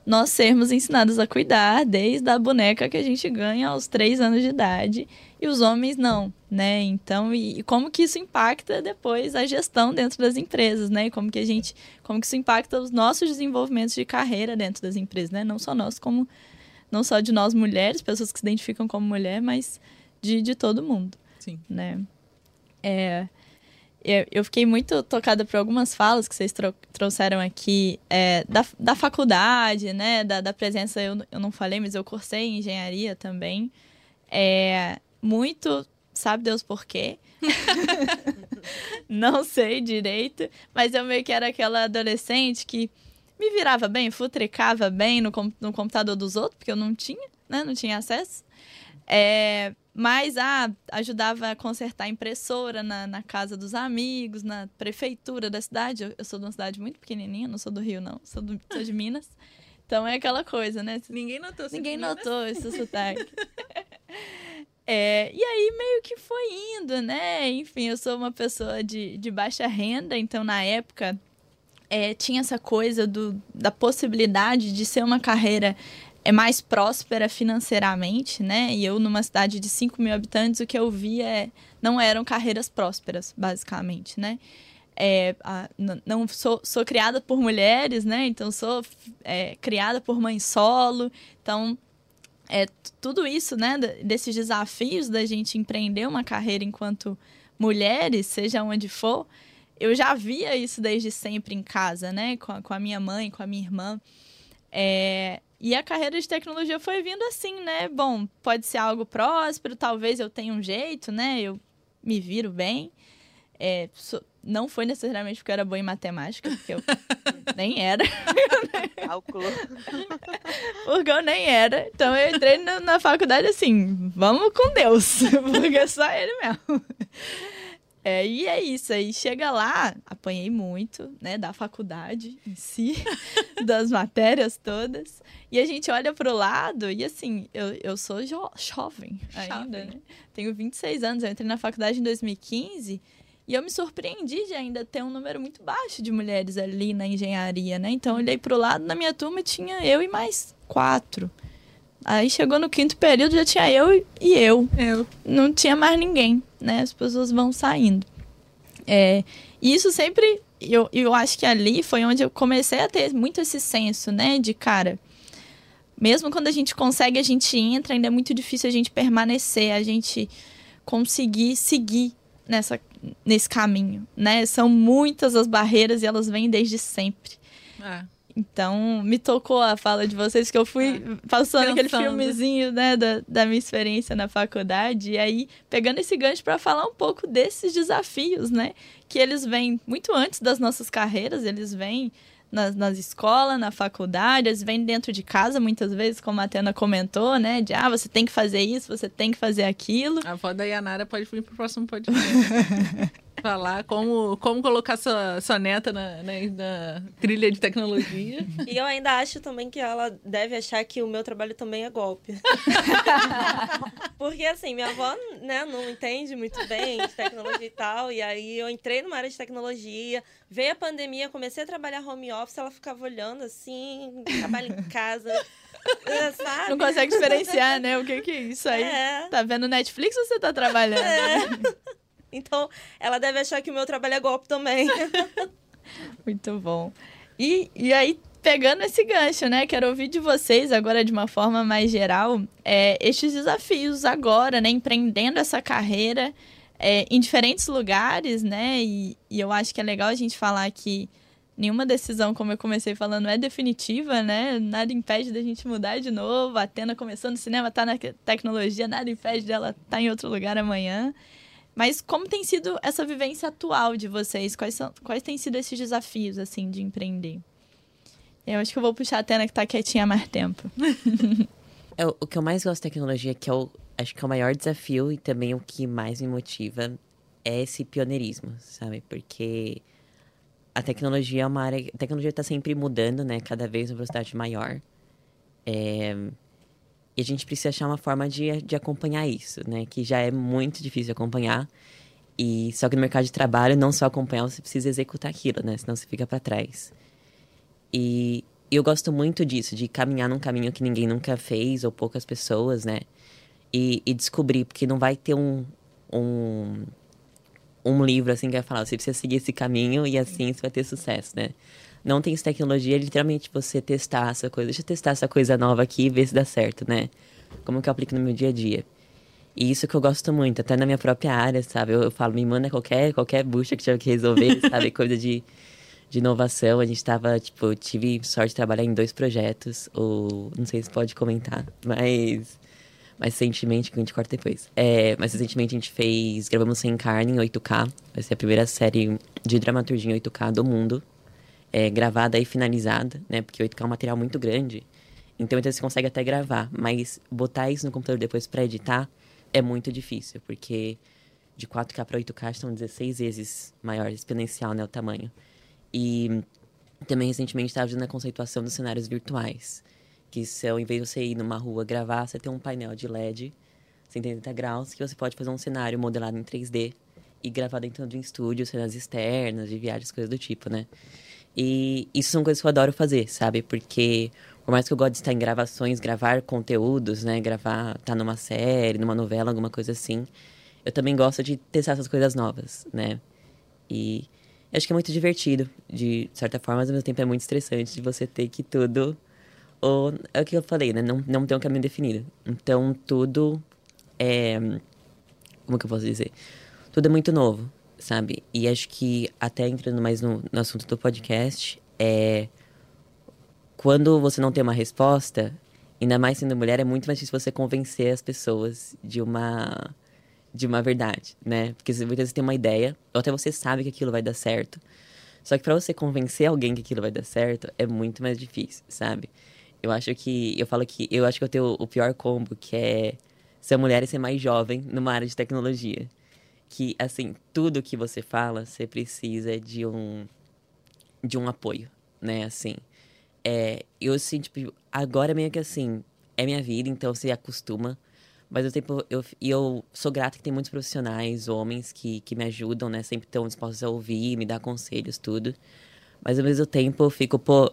nós sermos ensinados a cuidar desde a boneca que a gente ganha aos três anos de idade e os homens não, né? Então, e, e, como que isso impacta depois a gestão dentro das empresas, né? Como que a gente, como que isso impacta os nossos desenvolvimentos de carreira dentro das empresas, né? Não só nós como não só de nós mulheres, pessoas que se identificam como mulher, mas de, de todo mundo. Sim. Né? É, eu, fiquei muito tocada por algumas falas que vocês tro trouxeram aqui é, da, da faculdade, né? Da, da presença, eu, eu não falei, mas eu cursei engenharia também. É, muito, sabe Deus por quê? não sei direito, mas eu meio que era aquela adolescente que me virava bem, futricava bem no, no computador dos outros, porque eu não tinha, né? Não tinha acesso. É, mas ah, ajudava a consertar a impressora na, na casa dos amigos, na prefeitura da cidade. Eu, eu, sou de uma cidade muito pequenininha, não sou do Rio, não. Sou, do, sou de Minas. Então é aquela coisa, né? Ninguém notou. Ninguém notou esse sotaque. É, e aí meio que foi indo, né? Enfim, eu sou uma pessoa de, de baixa renda, então na época é, tinha essa coisa do, da possibilidade de ser uma carreira é mais próspera financeiramente, né? E eu, numa cidade de 5 mil habitantes, o que eu via é, não eram carreiras prósperas, basicamente, né? É, a, não sou, sou criada por mulheres, né? Então sou é, criada por mãe solo. Então, é, tudo isso, né? Desses desafios da gente empreender uma carreira enquanto mulheres, seja onde for, eu já via isso desde sempre em casa, né? Com a, com a minha mãe, com a minha irmã. É, e a carreira de tecnologia foi vindo assim, né? Bom, pode ser algo próspero, talvez eu tenha um jeito, né? Eu me viro bem. É, so, não foi necessariamente porque eu era boa em matemática, porque eu nem era. Cálculo. porque eu nem era. Então eu entrei na, na faculdade assim, vamos com Deus, porque é só ele mesmo. É, e é isso, aí. Chega lá, apanhei muito, né, da faculdade em si, das matérias todas, e a gente olha pro lado, e assim, eu, eu sou jo jovem ainda, né? tenho 26 anos, eu entrei na faculdade em 2015, e eu me surpreendi de ainda ter um número muito baixo de mulheres ali na engenharia, né, então eu olhei pro lado, na minha turma tinha eu e mais quatro, Aí chegou no quinto período, já tinha eu e eu. Eu. Não tinha mais ninguém né? As pessoas vão saindo. É, e isso sempre, eu, eu acho que ali foi onde eu comecei a ter muito esse senso, né? De cara, mesmo quando a gente consegue, a gente entra, ainda é muito difícil a gente permanecer, a gente conseguir seguir nessa, nesse caminho, né? São muitas as barreiras e elas vêm desde sempre. É. Então, me tocou a fala de vocês, que eu fui é. passando Pensando. aquele filmezinho, né, da, da minha experiência na faculdade, e aí pegando esse gancho para falar um pouco desses desafios, né, que eles vêm muito antes das nossas carreiras, eles vêm nas, nas escolas, na faculdade, eles vêm dentro de casa muitas vezes, como a Atena comentou, né? De ah, você tem que fazer isso, você tem que fazer aquilo. A avó da Yanara pode vir pro próximo podcast. falar como, como colocar sua, sua neta na, na, na, trilha de tecnologia. E eu ainda acho também que ela deve achar que o meu trabalho também é golpe. Porque assim, minha avó né, não entende muito bem de tecnologia e tal. E aí eu entrei numa área de tecnologia, veio a pandemia, comecei a trabalhar home office, ela ficava olhando assim, trabalho em casa. Sabe? Não consegue diferenciar, né? O que, que é isso aí? É. Tá vendo Netflix ou você tá trabalhando? É. Então, ela deve achar que o meu trabalho é golpe também. Muito bom. E, e aí, pegando esse gancho, né? Quero ouvir de vocês agora de uma forma mais geral é, estes desafios agora, né? Empreendendo essa carreira é, em diferentes lugares, né? E, e eu acho que é legal a gente falar que nenhuma decisão, como eu comecei falando, é definitiva, né? Nada impede da gente mudar de novo. A Atena começou no cinema, tá na tecnologia, nada impede dela estar tá em outro lugar amanhã. Mas como tem sido essa vivência atual de vocês? Quais, são, quais têm sido esses desafios, assim, de empreender? Eu acho que eu vou puxar a Tena que tá quietinha há mais tempo. é, o que eu mais gosto da tecnologia, que é o, acho que é o maior desafio e também o que mais me motiva, é esse pioneirismo, sabe? Porque a tecnologia é uma área. A tecnologia está sempre mudando, né? Cada vez uma velocidade maior. É, e a gente precisa achar uma forma de, de acompanhar isso, né? Que já é muito difícil acompanhar. E só que no mercado de trabalho, não só acompanhar, você precisa executar aquilo, né? Senão você fica para trás. E eu gosto muito disso, de caminhar num caminho que ninguém nunca fez, ou poucas pessoas, né? E, e descobrir, porque não vai ter um, um, um livro assim que vai falar, você precisa seguir esse caminho e assim você vai ter sucesso, né? Não tem tecnologia, é literalmente você testar essa coisa. Deixa eu testar essa coisa nova aqui e ver se dá certo, né? Como que eu aplico no meu dia a dia. E isso que eu gosto muito, até na minha própria área, sabe? Eu, eu falo, me manda qualquer, qualquer bucha que tiver que resolver, sabe? Coisa de, de inovação. A gente tava, tipo, eu tive sorte de trabalhar em dois projetos, ou não sei se pode comentar, mas mais recentemente, que a gente corta depois. É, mais recentemente a gente fez. Gravamos Sem Carne em 8K. Vai ser a primeira série de dramaturgia em 8K do mundo. É, gravada e finalizada, né? Porque 8K é um material muito grande. Então, então você consegue até gravar. Mas botar isso no computador depois para editar é muito difícil. Porque de 4K para 8K estão 16 vezes maior, exponencial, né? O tamanho. E também recentemente estava fazendo a conceituação dos cenários virtuais que são, em vez de você ir numa rua gravar, você tem um painel de LED 180 graus que você pode fazer um cenário modelado em 3D e gravar dentro de um estúdio, cenas externas, de viagens, coisas do tipo, né? E isso são coisas que eu adoro fazer, sabe? Porque por mais que eu goste de estar em gravações, gravar conteúdos, né? Gravar, tá numa série, numa novela, alguma coisa assim, eu também gosto de testar essas coisas novas, né? E acho que é muito divertido, de certa forma, mas ao mesmo tempo é muito estressante de você ter que tudo ou é o que eu falei, né? Não, não tem um caminho definido. Então, tudo é. Como que eu posso dizer? Tudo é muito novo, sabe? E acho que, até entrando mais no, no assunto do podcast, é. Quando você não tem uma resposta, ainda mais sendo mulher, é muito mais difícil você convencer as pessoas de uma de uma verdade, né? Porque muitas vezes tem uma ideia, ou até você sabe que aquilo vai dar certo. Só que para você convencer alguém que aquilo vai dar certo, é muito mais difícil, sabe? Eu acho que. Eu falo que. Eu acho que eu tenho o pior combo, que é ser mulher e ser mais jovem numa área de tecnologia. Que, assim, tudo que você fala, você precisa de um. de um apoio, né? Assim. É, eu, assim, tipo, agora meio que assim. É minha vida, então você acostuma. Mas eu, tempo, eu, eu sou grata que tem muitos profissionais, homens, que, que me ajudam, né? Sempre estão dispostos a ouvir, me dar conselhos, tudo. Mas ao mesmo tempo eu fico, pô,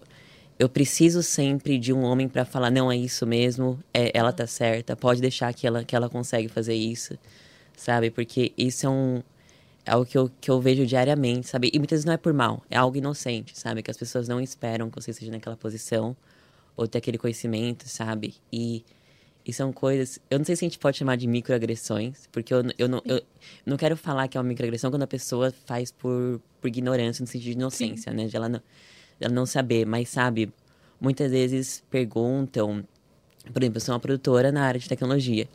eu preciso sempre de um homem para falar não é isso mesmo, é, ela tá certa, pode deixar que ela que ela consegue fazer isso, sabe? Porque isso é um é algo que eu, que eu vejo diariamente, sabe? E muitas vezes não é por mal, é algo inocente, sabe? Que as pessoas não esperam que você esteja naquela posição ou ter aquele conhecimento, sabe? E, e são coisas. Eu não sei se a gente pode chamar de microagressões, porque eu, eu, não, eu não quero falar que é uma microagressão quando a pessoa faz por, por ignorância, no sentido de inocência, Sim. né? De ela não, ela não saber, mas sabe, muitas vezes perguntam, por exemplo, eu sou uma produtora na área de tecnologia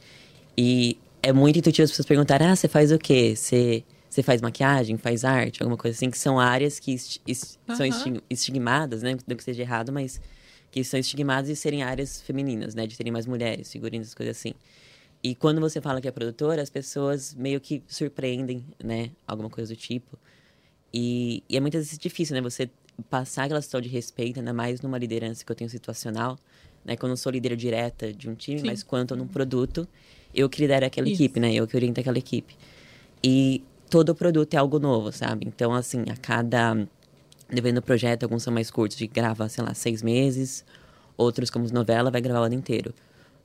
e é muito intuitivo as pessoas perguntarem, ah, você faz o quê? Você, você faz maquiagem, faz arte, alguma coisa assim, que são áreas que est uhum. são estigmadas, né? Não que seja errado, mas que são estigmadas de serem áreas femininas, né? De terem mais mulheres, figurinos, coisas assim. E quando você fala que é produtora, as pessoas meio que surpreendem, né? Alguma coisa do tipo. E, e é muitas vezes difícil, né? Você passar aquela situação de respeito, ainda mais numa liderança que eu tenho situacional, né? Quando eu não sou líder direta de um time, Sim. mas quanto num produto, eu que lidero aquela Isso. equipe, né? Eu que oriento aquela equipe. E todo produto é algo novo, sabe? Então, assim, a cada... Dependendo do projeto, alguns são mais curtos, de gravar, sei lá, seis meses. Outros, como novela, vai gravar o ano inteiro.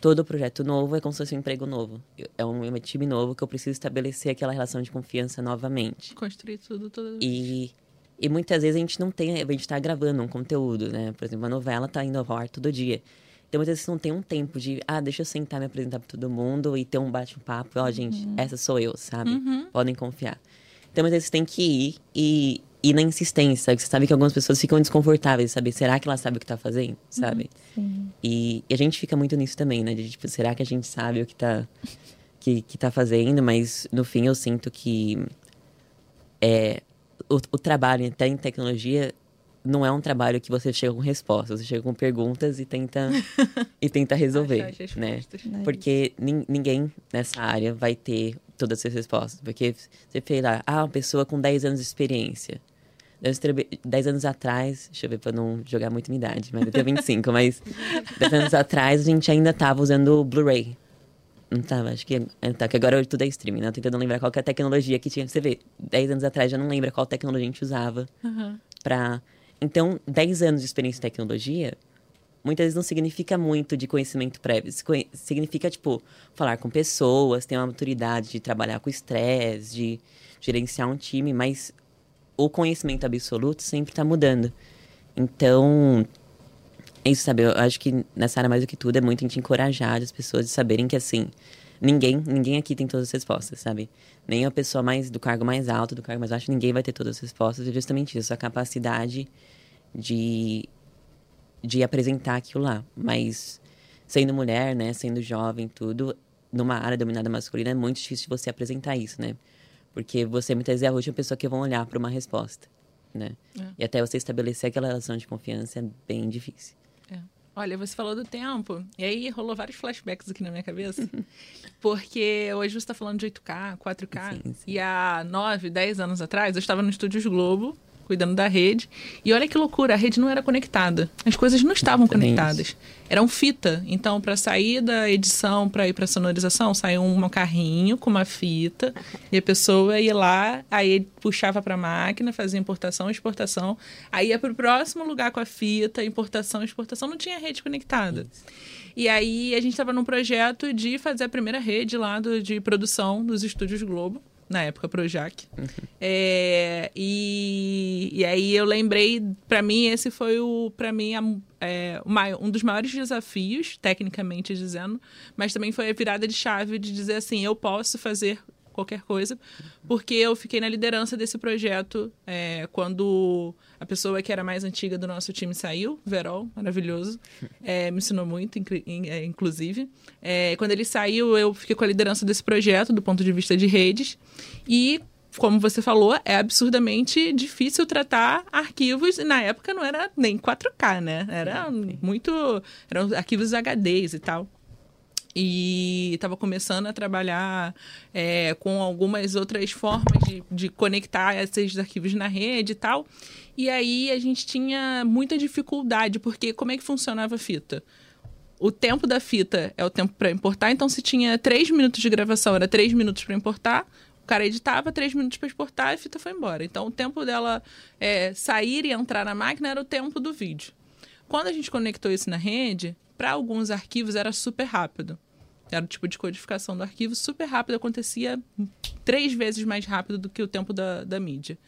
Todo projeto novo é como se fosse um emprego novo. É um, é um time novo que eu preciso estabelecer aquela relação de confiança novamente. Construir tudo toda E e muitas vezes a gente não tem, a gente está gravando um conteúdo, né? Por exemplo, uma novela está indo ao ar todo dia. Então, muitas vezes não tem um tempo de, ah, deixa eu sentar, me apresentar para todo mundo e ter um bate-papo. Ó, oh, gente, uhum. essa sou eu, sabe? Uhum. Podem confiar. Então, muitas vezes tem que ir e ir na insistência? Você sabe que algumas pessoas ficam desconfortáveis, sabe? Será que ela sabe o que está fazendo, sabe? Uhum, e, e, a gente fica muito nisso também, né? De, tipo, será que a gente sabe o que está que, que tá fazendo, mas no fim eu sinto que é, o, o trabalho até em tecnologia não é um trabalho que você chega com respostas, você chega com perguntas e tenta e tenta resolver, as né? Porque nin- ninguém nessa área vai ter todas essas respostas. Porque você fez lá, ah, uma pessoa com 10 anos de experiência. 10 trabe- 10 anos atrás, deixa eu ver pra não jogar muito minha idade, mas eu tenho 25, mas 10 anos atrás a gente ainda tava usando o Blu-ray. Não tava, acho que, é, tá, que agora tudo é streaming, né? Eu tô tentando lembrar qual que é a tecnologia que tinha. Você vê, 10 anos atrás já não lembra qual tecnologia a gente usava Aham. pra... Então, 10 anos de experiência em tecnologia, muitas vezes não significa muito de conhecimento prévio. Significa, tipo, falar com pessoas, ter uma maturidade de trabalhar com estresse, de gerenciar um time, mas o conhecimento absoluto sempre está mudando. Então, é isso, sabe? Eu acho que nessa área, mais do que tudo, é muito a gente encorajar as pessoas de saberem que, assim, ninguém, ninguém aqui tem todas as respostas, sabe? Nem a pessoa mais do cargo mais alto, do cargo mais baixo, ninguém vai ter todas as respostas. É justamente isso, a capacidade de, de apresentar aquilo lá. Mas sendo mulher, né, sendo jovem, tudo, numa área dominada masculina, é muito difícil você apresentar isso, né? Porque você muitas vezes é a última pessoa que vão olhar para uma resposta, né? É. E até você estabelecer aquela relação de confiança é bem difícil. Olha, você falou do tempo, e aí rolou vários flashbacks aqui na minha cabeça. porque hoje você está falando de 8K, 4K, Sim, sim. e há 9, 10 anos atrás eu estava no Estúdios Globo, cuidando da rede, e olha que loucura, a rede não era conectada. As coisas não estavam conectadas. Eram fita. Então, para sair da edição para ir para sonorização, saiu um carrinho com uma fita, e a pessoa ia lá, aí puxava para a máquina, fazia importação, exportação, aí ia para o próximo lugar com a fita, importação, exportação, não tinha rede conectada. E aí a gente estava num projeto de fazer a primeira rede lá do- de produção dos estúdios Globo, na época Projac. É, e, e aí eu lembrei, para mim esse foi o, para mim a- é, um dos maiores desafios, tecnicamente dizendo, mas também foi a virada de chave de dizer assim, eu posso fazer qualquer coisa, porque eu fiquei na liderança desse projeto é, quando a pessoa que era mais antiga do nosso time saiu, Verol, maravilhoso, é, me ensinou muito, é, inclusive. É, quando ele saiu, eu fiquei com a liderança desse projeto, do ponto de vista de redes, e como você falou, é absurdamente difícil tratar arquivos, e na época não era nem 4K, né? Era muito. eram arquivos HDs e tal e estava começando a trabalhar é, com algumas outras formas de, de conectar esses arquivos na rede e tal. E aí a gente tinha muita dificuldade, porque como é que funcionava a fita? O tempo da fita é o tempo para importar, então se tinha três minutos de gravação, era três minutos para importar. O cara editava, três minutos para exportar e a fita foi embora. Então o tempo dela é, sair e entrar na máquina era o tempo do vídeo. Quando a gente conectou isso na rede, para alguns arquivos era super rápido. Era o tipo de codificação do arquivo super rápido, acontecia três vezes mais rápido do que o tempo da, da mídia.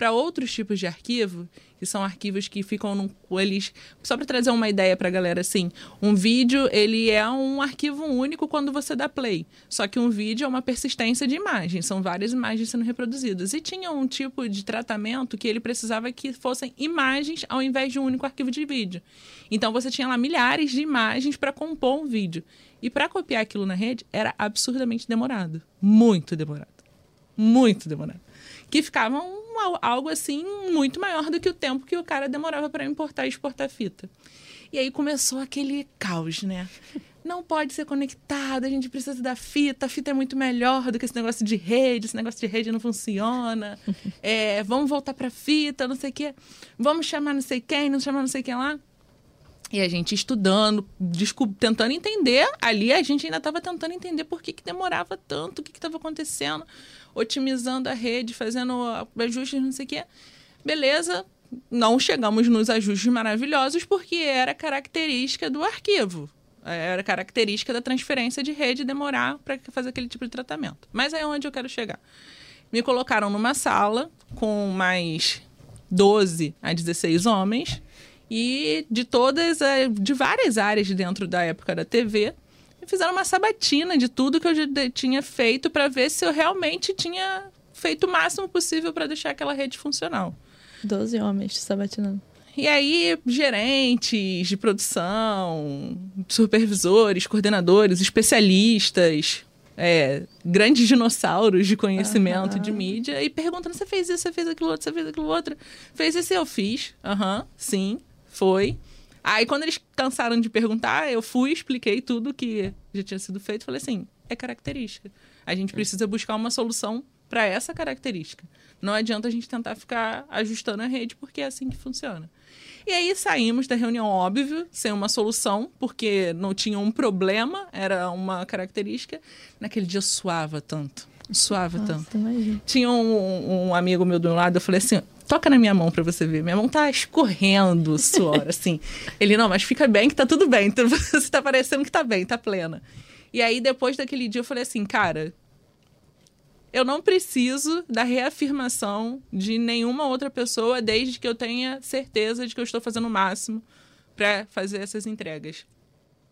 Para outros tipos de arquivo, que são arquivos que ficam num, eles só para trazer uma ideia para a galera assim, um vídeo ele é um arquivo único quando você dá play. Só que um vídeo é uma persistência de imagens, são várias imagens sendo reproduzidas. E tinha um tipo de tratamento que ele precisava que fossem imagens ao invés de um único arquivo de vídeo. Então você tinha lá milhares de imagens para compor um vídeo. E para copiar aquilo na rede era absurdamente demorado, muito demorado. Muito demorado. Que ficava um, algo assim muito maior do que o tempo que o cara demorava para importar e exportar fita. E aí começou aquele caos, né? Não pode ser conectado, a gente precisa da fita, a fita é muito melhor do que esse negócio de rede, esse negócio de rede não funciona. É, vamos voltar para fita, não sei o quê. Vamos chamar não sei quem, não chamar não sei quem lá. E a gente estudando, tentando entender. Ali a gente ainda estava tentando entender por que, que demorava tanto, o que estava acontecendo, otimizando a rede, fazendo ajustes, não sei o quê. Beleza, não chegamos nos ajustes maravilhosos porque era característica do arquivo. Era característica da transferência de rede demorar para fazer aquele tipo de tratamento. Mas é onde eu quero chegar. Me colocaram numa sala com mais 12 a 16 homens e de todas, de várias áreas dentro da época da TV, e fizeram uma sabatina de tudo que eu já tinha feito para ver se eu realmente tinha feito o máximo possível para deixar aquela rede funcional. 12 homens sabatinando. E aí, gerentes de produção, supervisores, coordenadores, especialistas, é, grandes dinossauros de conhecimento uhum. de mídia e perguntando: você fez isso, você fez aquilo outro, você fez aquilo outro. Fez esse, eu fiz. Aham, uhum, sim, foi. Aí quando eles cansaram de perguntar, eu fui, expliquei tudo que já tinha sido feito, falei assim: é característica. A gente precisa buscar uma solução para essa característica. Não adianta a gente tentar ficar ajustando a rede, porque é assim que funciona. E aí saímos da reunião, óbvio, sem uma solução, porque não tinha um problema, era uma característica. Naquele dia suava tanto. Suava Nossa, tanto. Imagina. Tinha um, um, amigo meu do lado, eu falei assim: toca na minha mão para você ver. Minha mão tá escorrendo suor, assim. Ele, não, mas fica bem que tá tudo bem. Então, você tá parecendo que tá bem, tá plena. E aí, depois daquele dia, eu falei assim, cara, eu não preciso da reafirmação de nenhuma outra pessoa desde que eu tenha certeza de que eu estou fazendo o máximo para fazer essas entregas.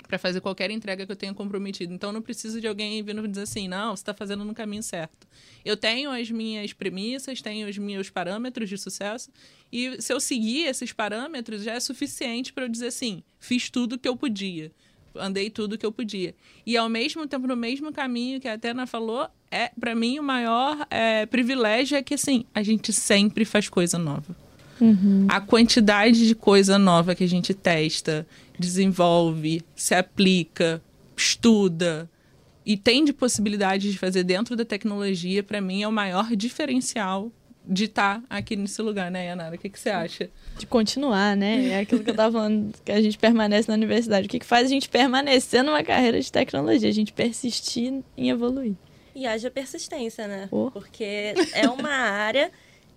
Para fazer qualquer entrega que eu tenha comprometido. Então, não preciso de alguém vindo dizer assim, não, você está fazendo no caminho certo. Eu tenho as minhas premissas, tenho os meus parâmetros de sucesso, e se eu seguir esses parâmetros, já é suficiente para eu dizer assim, fiz tudo o que eu podia andei tudo que eu podia. E ao mesmo tempo, no mesmo caminho que a Atena falou, é para mim o maior é, privilégio é que assim, a gente sempre faz coisa nova. Uhum. A quantidade de coisa nova que a gente testa, desenvolve, se aplica, estuda e tem de possibilidade de fazer dentro da tecnologia, para mim é o maior diferencial de estar tá aqui nesse lugar, né, Yanara? O que, que você acha? De continuar, né? É aquilo que eu estava falando, que a gente permanece na universidade. O que, que faz a gente permanecer numa carreira de tecnologia? A gente persistir em evoluir. E haja persistência, né? Oh. Porque é uma área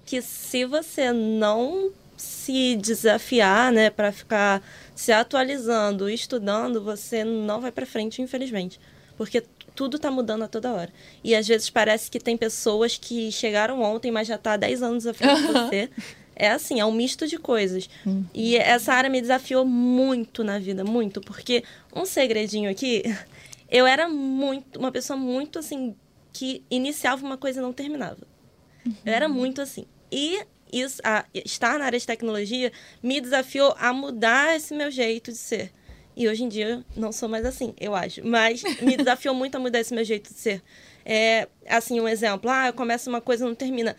que se você não se desafiar, né, para ficar se atualizando, estudando, você não vai para frente, infelizmente. Porque tudo está mudando a toda hora. E às vezes parece que tem pessoas que chegaram ontem, mas já está há 10 anos à frente de você. É assim, é um misto de coisas. Hum. E essa área me desafiou muito na vida, muito, porque um segredinho aqui, eu era muito, uma pessoa muito assim, que iniciava uma coisa e não terminava. Uhum. Eu era muito assim. E isso, a, estar na área de tecnologia me desafiou a mudar esse meu jeito de ser. E hoje em dia não sou mais assim, eu acho. Mas me desafiou muito a mudar esse meu jeito de ser. É, assim, um exemplo. Ah, eu começo uma coisa e não termina.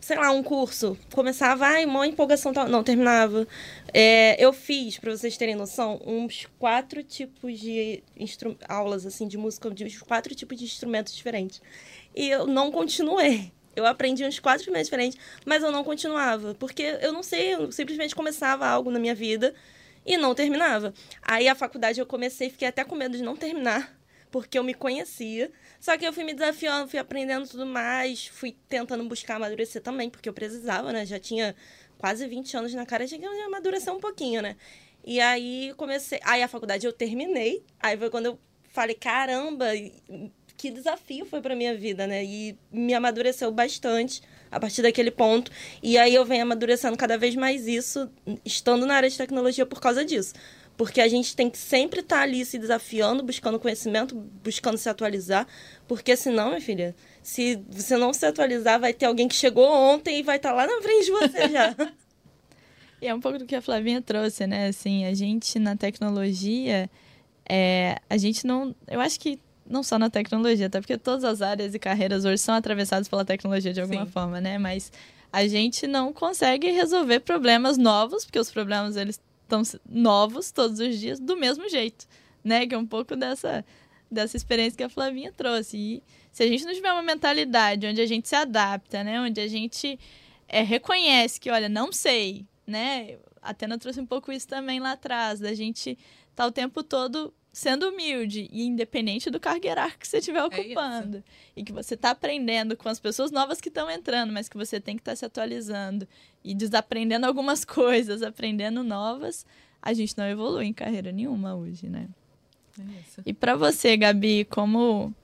Sei lá, um curso. Começava, ai, uma empolgação. Tal. Não, terminava. É, eu fiz, para vocês terem noção, uns quatro tipos de aulas, assim, de música, de quatro tipos de instrumentos diferentes. E eu não continuei. Eu aprendi uns quatro instrumentos diferentes, mas eu não continuava. Porque eu não sei, eu simplesmente começava algo na minha vida e não terminava. Aí a faculdade eu comecei, fiquei até com medo de não terminar, porque eu me conhecia. Só que eu fui me desafiando, fui aprendendo tudo mais, fui tentando buscar amadurecer também, porque eu precisava, né? Já tinha quase 20 anos na cara, tinha que amadurecer um pouquinho, né? E aí comecei. Aí a faculdade eu terminei. Aí foi quando eu falei, caramba, que desafio foi para minha vida, né? E me amadureceu bastante a partir daquele ponto. E aí eu venho amadurecendo cada vez mais isso, estando na área de tecnologia por causa disso. Porque a gente tem que sempre estar tá ali se desafiando, buscando conhecimento, buscando se atualizar. Porque senão, minha filha, se você não se atualizar, vai ter alguém que chegou ontem e vai estar tá lá na frente de você já. e é um pouco do que a Flavinha trouxe, né? Assim, a gente na tecnologia, é, a gente não. Eu acho que não só na tecnologia, até porque todas as áreas e carreiras hoje são atravessadas pela tecnologia de alguma Sim. forma, né? Mas a gente não consegue resolver problemas novos, porque os problemas eles estão novos todos os dias do mesmo jeito, né? Que é um pouco dessa dessa experiência que a Flavinha trouxe. E se a gente não tiver uma mentalidade onde a gente se adapta, né? Onde a gente é, reconhece que, olha, não sei, né? A Atena trouxe um pouco isso também lá atrás, da gente tá o tempo todo sendo humilde e independente do cargo hierárquico que você estiver é ocupando. É e que você está aprendendo com as pessoas novas que estão entrando, mas que você tem que estar tá se atualizando e desaprendendo algumas coisas, aprendendo novas, a gente não evolui em carreira nenhuma hoje, né? É e para você, Gabi, como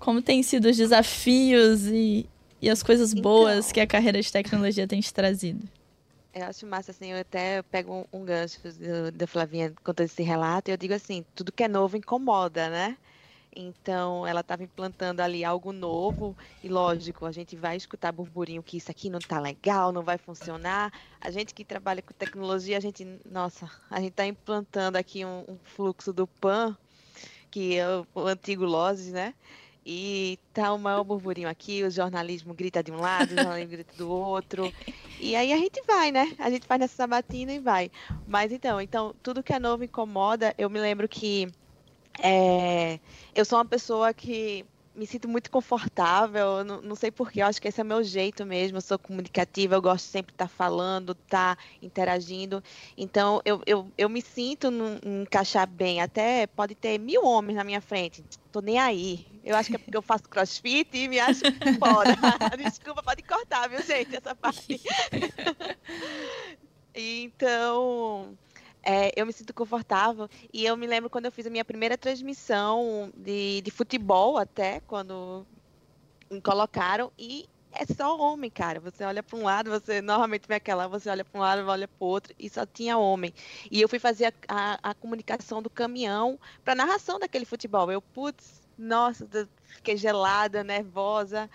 como tem sido os desafios e, e as coisas boas então, que a carreira de tecnologia tem te trazido? Eu acho massa, assim, eu até pego um, gancho da Flavinha contando esse relato e eu digo assim, tudo que é novo incomoda, né? Então, ela estava implantando ali algo novo e, lógico, a gente vai escutar burburinho que isso aqui não está legal, não vai funcionar. A gente que trabalha com tecnologia, a gente, nossa, a gente está implantando aqui um, um, fluxo do PAN, que é o, o antigo LOSES, né? E tá o maior burburinho aqui, o jornalismo grita de um lado, o jornalismo grita do outro. E aí a gente vai, né? A gente faz nessa sabatina e vai. Mas então, então tudo que é novo incomoda. Eu me lembro que é, eu sou uma pessoa que me sinto muito confortável, não, não sei porquê, eu acho que esse é meu jeito mesmo, eu sou comunicativa, eu gosto sempre de estar tá falando, estar tá interagindo, então eu, eu, eu me sinto num, encaixar bem, até pode ter mil homens na minha frente, tô nem aí, eu acho que é porque eu faço crossfit e me acho foda, desculpa, pode cortar, viu gente, essa parte. então... É, eu me sinto confortável. E eu me lembro quando eu fiz a minha primeira transmissão de, de futebol, até, quando me colocaram, e é só homem, cara. Você olha para um lado, você normalmente vê aquela, você olha para um lado, olha para o outro, e só tinha homem. E eu fui fazer a, a, a comunicação do caminhão para narração daquele futebol. Eu, putz, nossa, fiquei gelada, nervosa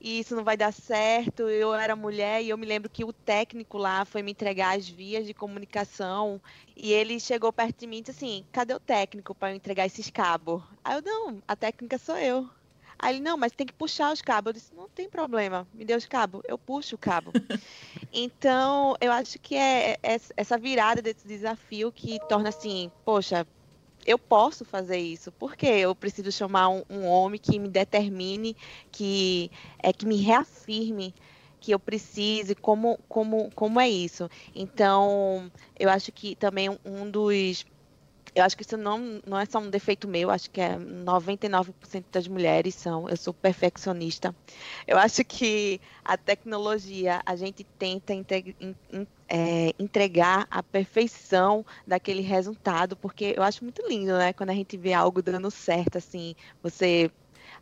e isso não vai dar certo. Eu era mulher e eu me lembro que o técnico lá foi me entregar as vias de comunicação e ele chegou perto de mim e disse assim: cadê o técnico para eu entregar esses cabos? Aí eu, não, a técnica sou eu. Aí ele, não, mas tem que puxar os cabos. Eu disse, não tem problema, me dê os cabos, eu puxo o cabo. então, eu acho que é, é essa virada desse desafio que torna assim, poxa, eu posso fazer isso. Porque eu preciso chamar um, um, homem que me determine, que é que me reafirme que eu precise, como, como, como é isso. Então, eu acho que também um dos eu acho que isso não, não é só um defeito meu, acho que é 99% das mulheres são. Eu sou perfeccionista. Eu acho que a tecnologia, a gente tenta é, entregar a perfeição daquele resultado, porque eu acho muito lindo, né? Quando a gente vê algo dando certo, assim, você.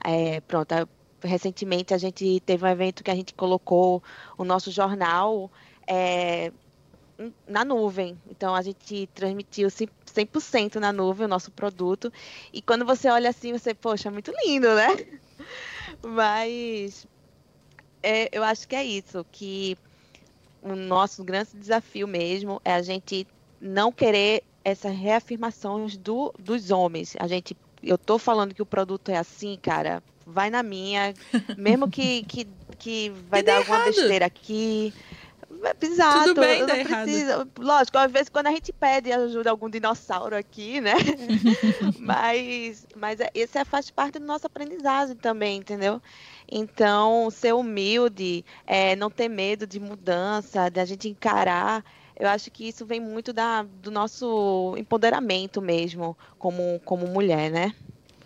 É, pronto, recentemente a gente teve um evento que a gente colocou o nosso jornal. É, na nuvem. Então a gente transmitiu 100% na nuvem o nosso produto. E quando você olha assim, você, poxa, muito lindo, né? Mas é, eu acho que é isso, que o nosso grande desafio mesmo é a gente não querer essas reafirmações do, dos homens. A gente, eu tô falando que o produto é assim, cara, vai na minha, mesmo que, que, que vai dar alguma errado. besteira aqui. Exato, Tudo bem, não precisa. Lógico, às vezes quando a gente pede ajuda algum dinossauro aqui, né? mas mas esse é, faz parte do nosso aprendizagem também, entendeu? Então, ser humilde, é, não ter medo de mudança, de a gente encarar, eu acho que isso vem muito da, do nosso empoderamento mesmo, como, como mulher, né?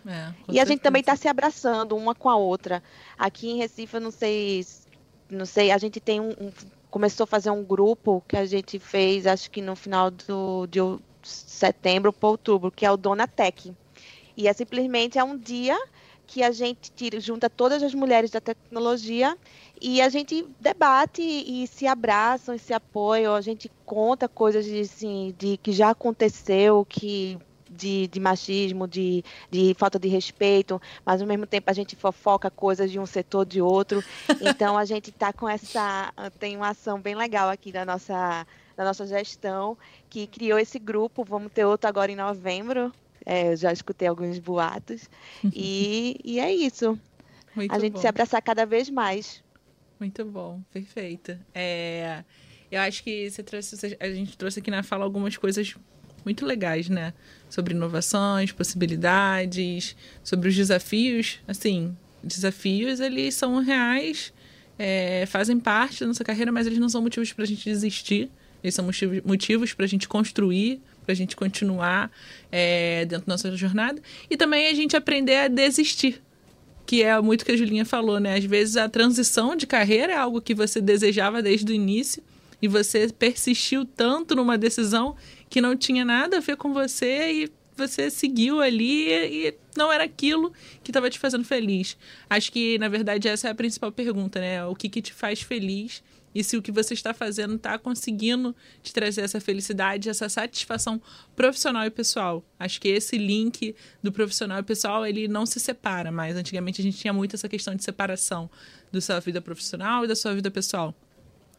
É, e a gente também está se abraçando uma com a outra. Aqui em Recife, eu não sei, não sei, a gente tem um, um começou a fazer um grupo que a gente fez, acho que no final do, de setembro para outubro, que é o Donatec. E é simplesmente é um dia que a gente tira, junta todas as mulheres da tecnologia e a gente debate e se abraçam e se apoiam, a gente conta coisas de, assim, de que já aconteceu, que de, de machismo, de, de falta de respeito, mas ao mesmo tempo a gente fofoca coisas de um setor de outro. Então a gente está com essa. Tem uma ação bem legal aqui da nossa, da nossa gestão, que criou esse grupo. Vamos ter outro agora em novembro. É, eu já escutei alguns boatos. E, e é isso. Muito a gente bom. se abraçar cada vez mais. Muito bom, perfeito. É, eu acho que você trouxe, a gente trouxe aqui na fala algumas coisas muito legais, né? Sobre inovações, possibilidades, sobre os desafios. Assim, desafios, eles são reais, é, fazem parte da nossa carreira, mas eles não são motivos para a gente desistir. Eles são motivos para a gente construir, para a gente continuar é, dentro da nossa jornada. E também a gente aprender a desistir. Que é muito que a Julinha falou, né? Às vezes a transição de carreira é algo que você desejava desde o início e você persistiu tanto numa decisão que não tinha nada a ver com você e você seguiu ali e não era aquilo que estava te fazendo feliz. Acho que, na verdade, essa é a principal pergunta, né? O que, que te faz feliz e se o que você está fazendo está conseguindo te trazer essa felicidade, essa satisfação profissional e pessoal. Acho que esse link do profissional e pessoal, ele não se separa mais. Antigamente a gente tinha muito essa questão de separação da sua vida profissional e da sua vida pessoal.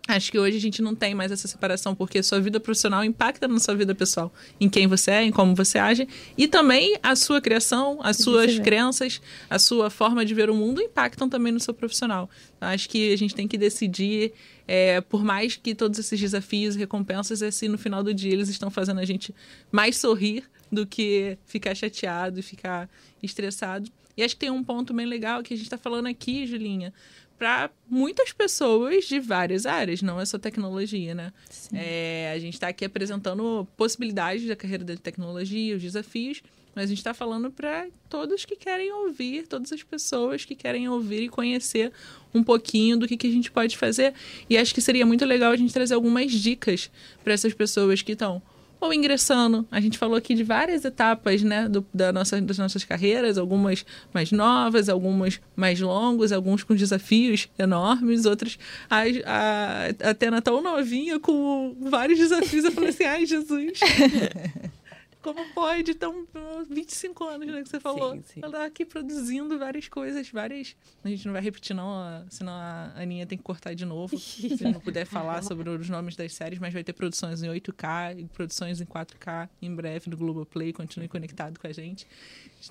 Acho que hoje a gente não tem mais essa separação, porque sua vida profissional impacta na sua vida pessoal, em quem você é, em como você age, e também a sua criação, as suas crenças, a sua forma de ver o mundo impactam também no seu profissional. Então, acho que a gente tem que decidir, é, por mais que todos esses desafios e recompensas, é se no final do dia eles estão fazendo a gente mais sorrir do que ficar chateado e ficar estressado. E acho que tem um ponto bem legal que a gente está falando aqui, Julinha, para muitas pessoas de várias áreas, não é só tecnologia, né? É, a gente está aqui apresentando possibilidades da carreira da tecnologia, os desafios, mas a gente está falando para todos que querem ouvir, todas as pessoas que querem ouvir e conhecer um pouquinho do que, que a gente pode fazer. E acho que seria muito legal a gente trazer algumas dicas para essas pessoas que estão ou ingressando. A gente falou aqui de várias etapas né, do, da nossa, das nossas carreiras, algumas mais novas, algumas mais longas, alguns com desafios enormes, outras. A, a, a Atena tão novinha com vários desafios. Eu falei assim: ai, Jesus. Como pode? Então, 25 anos, né, que você falou. Sim, sim. Ela tá aqui produzindo várias coisas, várias. A gente não vai repetir, não, senão a Aninha tem que cortar de novo. se não puder falar sobre os nomes das séries, mas vai ter produções em 8K e produções em 4K em breve no Globoplay. Continue conectado com a gente.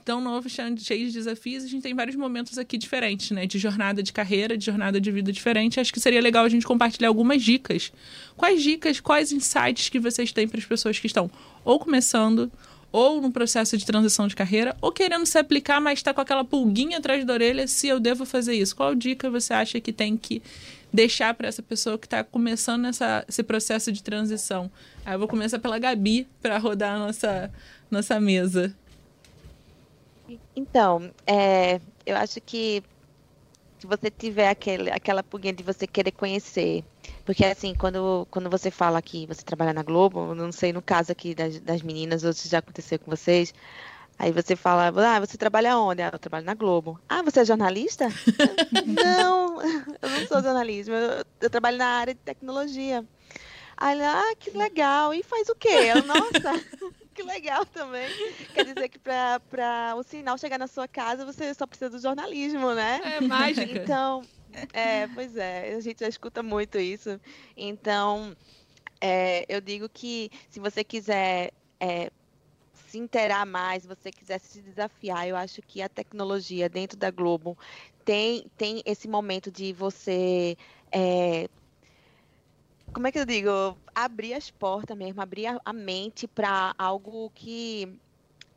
Tão novo, cheio de desafios. A gente tem vários momentos aqui diferentes, né? De jornada de carreira, de jornada de vida diferente. Acho que seria legal a gente compartilhar algumas dicas. Quais dicas, quais insights que vocês têm para as pessoas que estão ou começando, ou no processo de transição de carreira, ou querendo se aplicar, mas está com aquela pulguinha atrás da orelha se eu devo fazer isso. Qual dica você acha que tem que deixar para essa pessoa que está começando essa, esse processo de transição? Aí eu vou começar pela Gabi para rodar a nossa, nossa mesa. Então, é, eu acho que se você tiver aquele, aquela pulguinha de você querer conhecer porque, assim, quando, quando você fala que você trabalha na Globo, não sei no caso aqui das, das meninas, ou se já aconteceu com vocês, aí você fala, ah, você trabalha onde? Ah, eu trabalho na Globo. Ah, você é jornalista? não, eu não sou jornalista, eu, eu, trabalho na área de tecnologia. Aí ela, ah, que legal. E faz o quê? Eu, nossa, que legal também. Quer dizer que para o sinal chegar na sua casa, você só precisa do jornalismo, né? É mágica. Então, é, pois é, a gente já escuta muito isso. Então, é, eu digo que se você quiser é, se interar mais, se você quiser se desafiar, eu acho que a tecnologia dentro da Globo tem, tem esse momento de você. É, como é que eu digo? Abrir as portas mesmo, abrir a, mente para algo que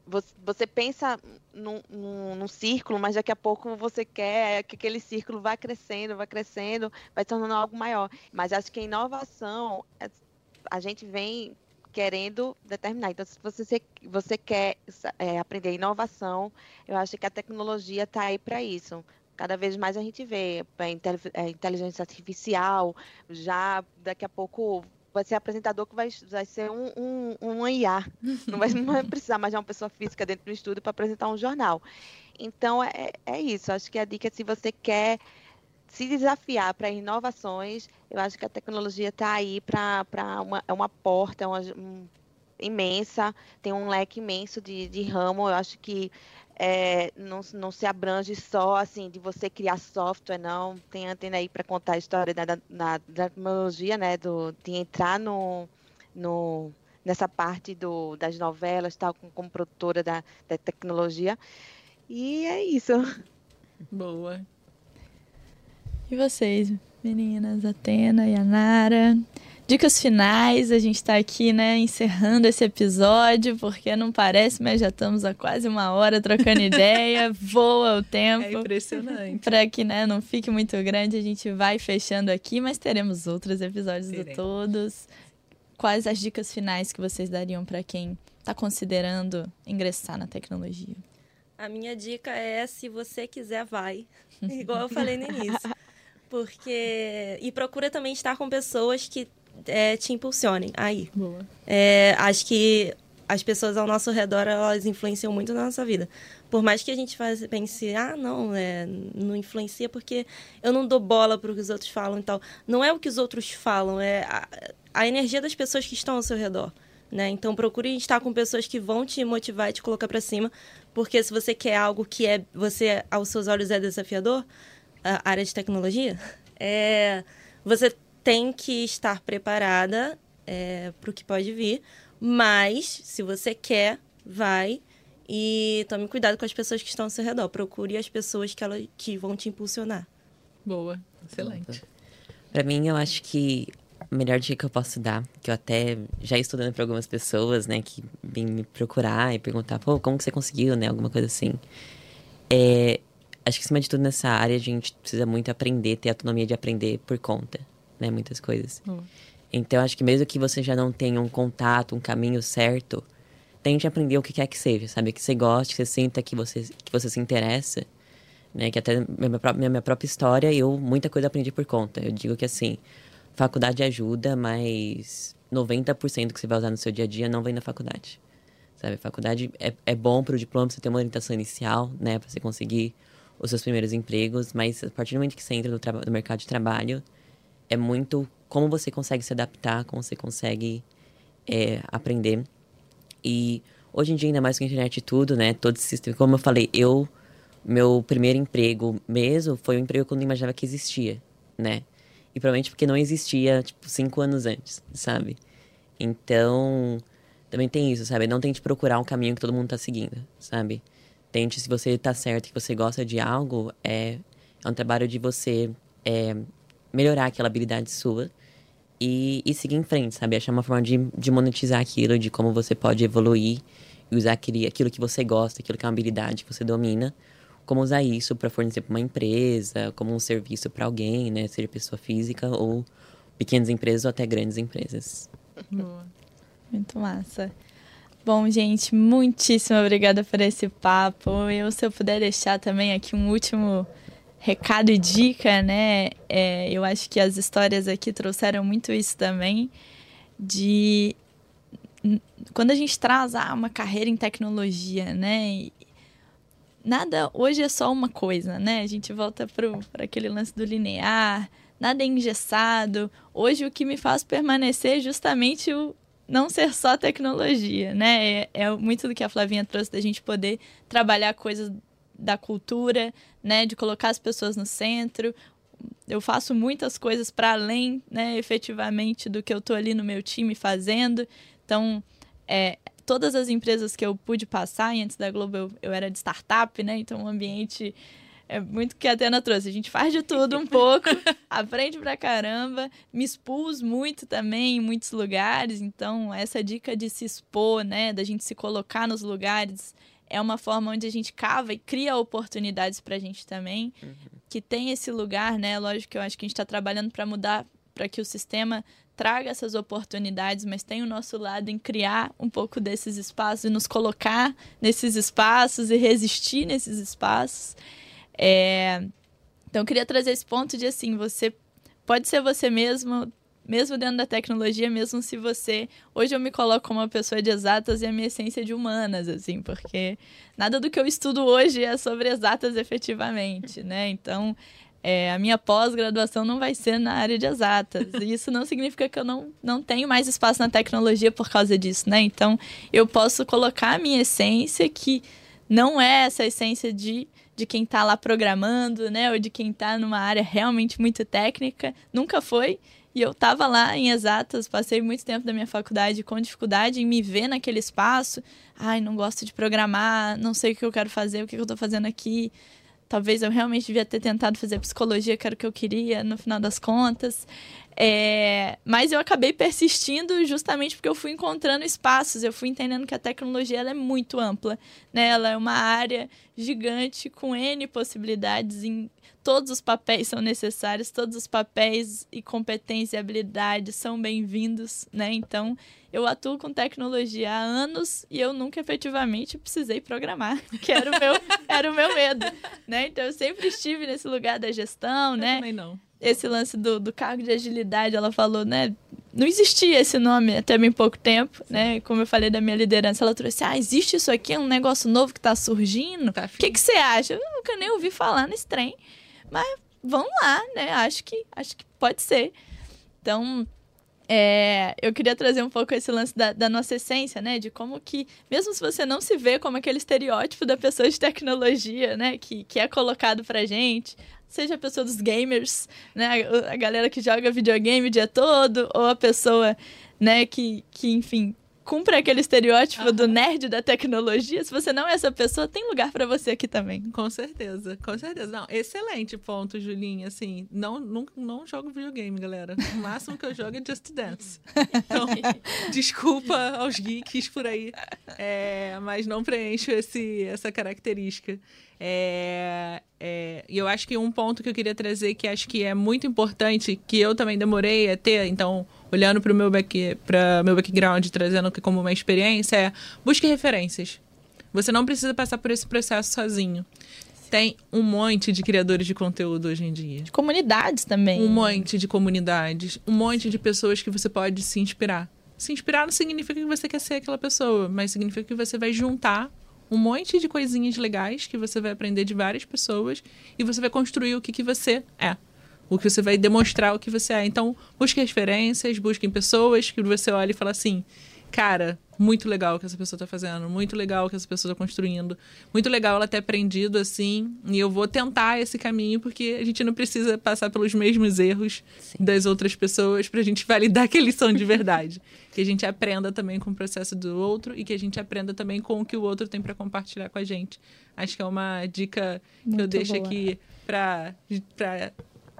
você, você pensa num, num, num, círculo, mas daqui a pouco você quer que aquele círculo vá crescendo, vá crescendo, vai se tornando algo maior. Mas acho que a inovação, é, a gente vem querendo determinar. Então, se você, você quer é, aprender inovação, eu acho que a tecnologia está aí para isso. Cada vez mais a gente vê a é, inteligência artificial, já daqui a pouco vai ser apresentador que vai, vai ser um, um, um IA. Não vai, não vai precisar mais de uma pessoa física dentro do estúdio para apresentar um jornal. Então, é, é isso. Acho que a dica é se você quer se desafiar para inovações, eu acho que a tecnologia está aí para uma, é uma porta uma, um, imensa, tem um leque imenso de, de ramo. Eu acho que é, não, não se abrange só assim de você criar software, não. Tem antena aí para contar a história da, da, da, tecnologia, né? Do, de entrar no, no, nessa parte do, das novelas, tal, como, como produtora da, da tecnologia. E é isso. Boa. E vocês, meninas, Atena e Anara? Dicas finais, a gente está aqui, né, encerrando esse episódio, porque não parece, mas já estamos há quase uma hora trocando ideia, voa o tempo. É impressionante. Para que, né, não fique muito grande, a gente vai fechando aqui, mas teremos outros episódios teremos. do Todos. Quais as dicas finais que vocês dariam para quem está considerando ingressar na tecnologia? A minha dica é, se você quiser, vai. Igual eu falei no início. Porque. E procura também estar com pessoas que é, te impulsionem aí. Boa. É, acho que as pessoas ao nosso redor elas influenciam muito na nossa vida. Por mais que a gente faz, pense, ah, não, é, não influencia porque eu não dou bola para o que os outros falam e tal. Não é o que os outros falam, é a, a energia das pessoas que estão ao seu redor. Né? Então procure estar com pessoas que vão te motivar e te colocar para cima, porque se você quer algo que é você aos seus olhos é desafiador, a área de tecnologia, é você tem que estar preparada é, para o que pode vir, mas se você quer, vai e tome cuidado com as pessoas que estão ao seu redor. Procure as pessoas que, ela, que vão te impulsionar. Boa, excelente. Para mim, eu acho que a melhor dica que eu posso dar, que eu até já estudando para algumas pessoas, né, que vêm me procurar e perguntar, pô, como que você conseguiu, né, alguma coisa assim. É, acho que acima de tudo nessa área a gente precisa muito aprender, ter autonomia de aprender por conta, né, muitas coisas. Uhum. Então acho que mesmo que você já não tenha um contato, um caminho certo, tente aprender o que quer que seja, sabe? Que você goste, que você sinta que você, que você se interessa, né? Que até minha, minha, minha própria história, eu muita coisa aprendi por conta. Eu digo que assim, faculdade ajuda, mas 90% que você vai usar no seu dia a dia não vem da faculdade. Sabe? Faculdade é, é bom para o diploma, você ter uma orientação inicial, né? Para você conseguir os seus primeiros empregos, mas a partir do momento que você entra no, no mercado de trabalho, é muito como você consegue se adaptar, como você consegue é, aprender e hoje em dia, ainda mais com a internet e tudo, né? Todo esse sistema. Como eu falei, eu. Meu primeiro emprego mesmo foi um emprego que eu não imaginava que existia, né? E provavelmente porque não existia, tipo, cinco anos antes, sabe? Então, também tem isso, sabe? Não tente procurar um caminho que todo mundo tá seguindo, sabe? Tente, se você tá certo, que você gosta de algo, é, é um trabalho de você é, melhorar aquela habilidade sua e, e seguir em frente, sabe? Achar uma forma de, de monetizar aquilo, de como você pode evoluir e usar aquele, aquilo que você gosta, aquilo que é uma habilidade que você domina, como usar isso para fornecer para uma empresa, como um serviço para alguém, né? Seja pessoa física ou pequenas empresas ou até grandes empresas. Boa. Muito massa. Bom, gente, muitíssimo obrigada por esse papo. Eu, se eu puder deixar também aqui um último recado e dica, né? É, eu acho que as histórias aqui trouxeram muito isso também, de quando a gente traz ah, uma carreira em tecnologia, né? Nada hoje é só uma coisa, né? A gente volta para aquele lance do linear, nada é engessado. Hoje o que me faz permanecer é justamente o não ser só tecnologia, né? É, é muito do que a Flavinha trouxe da gente poder trabalhar coisas da cultura, né, de colocar as pessoas no centro. Eu faço muitas coisas para além, né, efetivamente, do que eu estou ali no meu time fazendo. Então, é, todas as empresas que eu pude passar, e antes da Globo eu, eu era de startup, né, então o ambiente é muito que a Atena trouxe. A gente faz de tudo um pouco, aprende pra caramba. Me expus muito também em muitos lugares. Então, essa dica de se expor, né? Da gente se colocar nos lugares é uma forma onde a gente cava e cria oportunidades para a gente também, uhum. que tem esse lugar, né? Lógico que eu acho que a gente está trabalhando para mudar, para que o sistema traga essas oportunidades, mas tem o nosso lado em criar um pouco desses espaços e nos colocar nesses espaços e resistir nesses espaços. É... Então, eu queria trazer esse ponto de assim, você pode ser você mesmo, mesmo dentro da tecnologia, mesmo se você. Hoje eu me coloco como uma pessoa de exatas e a minha essência é de humanas, assim, porque nada do que eu estudo hoje é sobre exatas efetivamente, né? Então, é, a minha pós-graduação não vai ser na área de exatas. Isso não significa que eu não, não tenho mais espaço na tecnologia por causa disso, né? Então, eu posso colocar a minha essência, que não é essa essência de de quem está lá programando, né, ou de quem está numa área realmente muito técnica, nunca foi. E eu estava lá em exatas, passei muito tempo da minha faculdade com dificuldade em me ver naquele espaço. Ai, não gosto de programar, não sei o que eu quero fazer, o que eu estou fazendo aqui. Talvez eu realmente devia ter tentado fazer psicologia, que era o que eu queria, no final das contas. É, mas eu acabei persistindo justamente porque eu fui encontrando espaços, eu fui entendendo que a tecnologia ela é muito ampla, né? Ela é uma área gigante com N possibilidades em todos os papéis são necessários, todos os papéis e competências e habilidades são bem-vindos, né? Então, eu atuo com tecnologia há anos e eu nunca efetivamente precisei programar, que era o meu, era o meu medo, né? Então, eu sempre estive nesse lugar da gestão, eu né? Também não. Esse lance do, do cargo de agilidade, ela falou, né? Não existia esse nome até bem pouco tempo, Sim. né? Como eu falei da minha liderança, ela trouxe, ah, existe isso aqui, é um negócio novo que está surgindo. Tá o que, que você acha? Eu nunca nem ouvi falar nesse trem. Mas vamos lá, né? Acho que, acho que pode ser. Então, é, eu queria trazer um pouco esse lance da, da, nossa essência, né? De como que, mesmo se você não se vê como aquele estereótipo da pessoa de tecnologia, né? Que, que é colocado pra gente, seja a pessoa dos gamers, né? A galera que joga videogame o dia todo, ou a pessoa, né, que, que enfim, cumpre aquele estereótipo uhum. do nerd da tecnologia, se você não é essa pessoa, tem lugar para você aqui também. Com certeza, com certeza. Não, excelente ponto, Julinha. Assim, não, não, não jogo videogame, galera. O máximo que eu jogo é Just Dance. Então, desculpa aos geeks por aí, é, mas não preencho esse, essa característica. É, é, e eu acho que um ponto que eu queria trazer, que acho que é muito importante, que eu também demorei a ter, então olhando para o meu, back, meu background, trazendo como uma experiência, é busque referências. Você não precisa passar por esse processo sozinho. Tem um monte de criadores de conteúdo hoje em dia. De comunidades também. Um monte de comunidades. Um monte de pessoas que você pode se inspirar. Se inspirar não significa que você quer ser aquela pessoa, mas significa que você vai juntar um monte de coisinhas legais que você vai aprender de várias pessoas e você vai construir o que, que você é o que você vai demonstrar o que você é. Então, busque referências, busquem pessoas que você olha e fala assim, cara, muito legal o que essa pessoa está fazendo, muito legal o que essa pessoa está construindo, muito legal ela ter aprendido assim, e eu vou tentar esse caminho porque a gente não precisa passar pelos mesmos erros Sim. das outras pessoas para a gente validar que eles são de verdade. que a gente aprenda também com o processo do outro e que a gente aprenda também com o que o outro tem para compartilhar com a gente. Acho que é uma dica que muito eu deixo boa. aqui para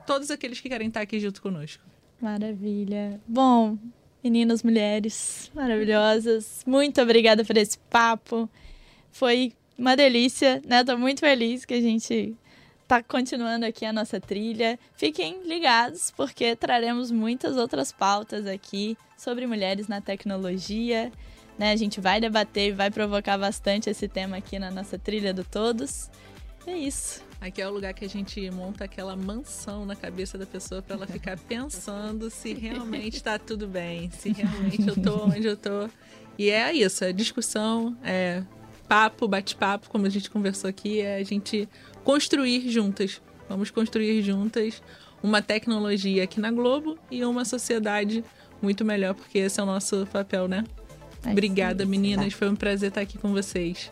todos aqueles que querem estar aqui junto conosco. Maravilha. Bom, meninas, mulheres maravilhosas, muito obrigada por esse papo. Foi uma delícia, né? Tô muito feliz que a gente tá continuando aqui a nossa trilha. Fiquem ligados, porque traremos muitas outras pautas aqui sobre mulheres na tecnologia. Né? A gente vai debater e vai provocar bastante esse tema aqui na nossa trilha do Todos. É isso. Aqui é o lugar que a gente monta aquela mansão na cabeça da pessoa para ela ficar pensando se realmente está tudo bem, se realmente eu tô onde eu tô. E é isso, é discussão, é papo, bate-papo, como a gente conversou aqui, é a gente construir juntas. Vamos construir juntas uma tecnologia aqui na Globo e uma sociedade muito melhor, porque esse é o nosso papel, né? É Obrigada, meninas. Foi um prazer estar aqui com vocês.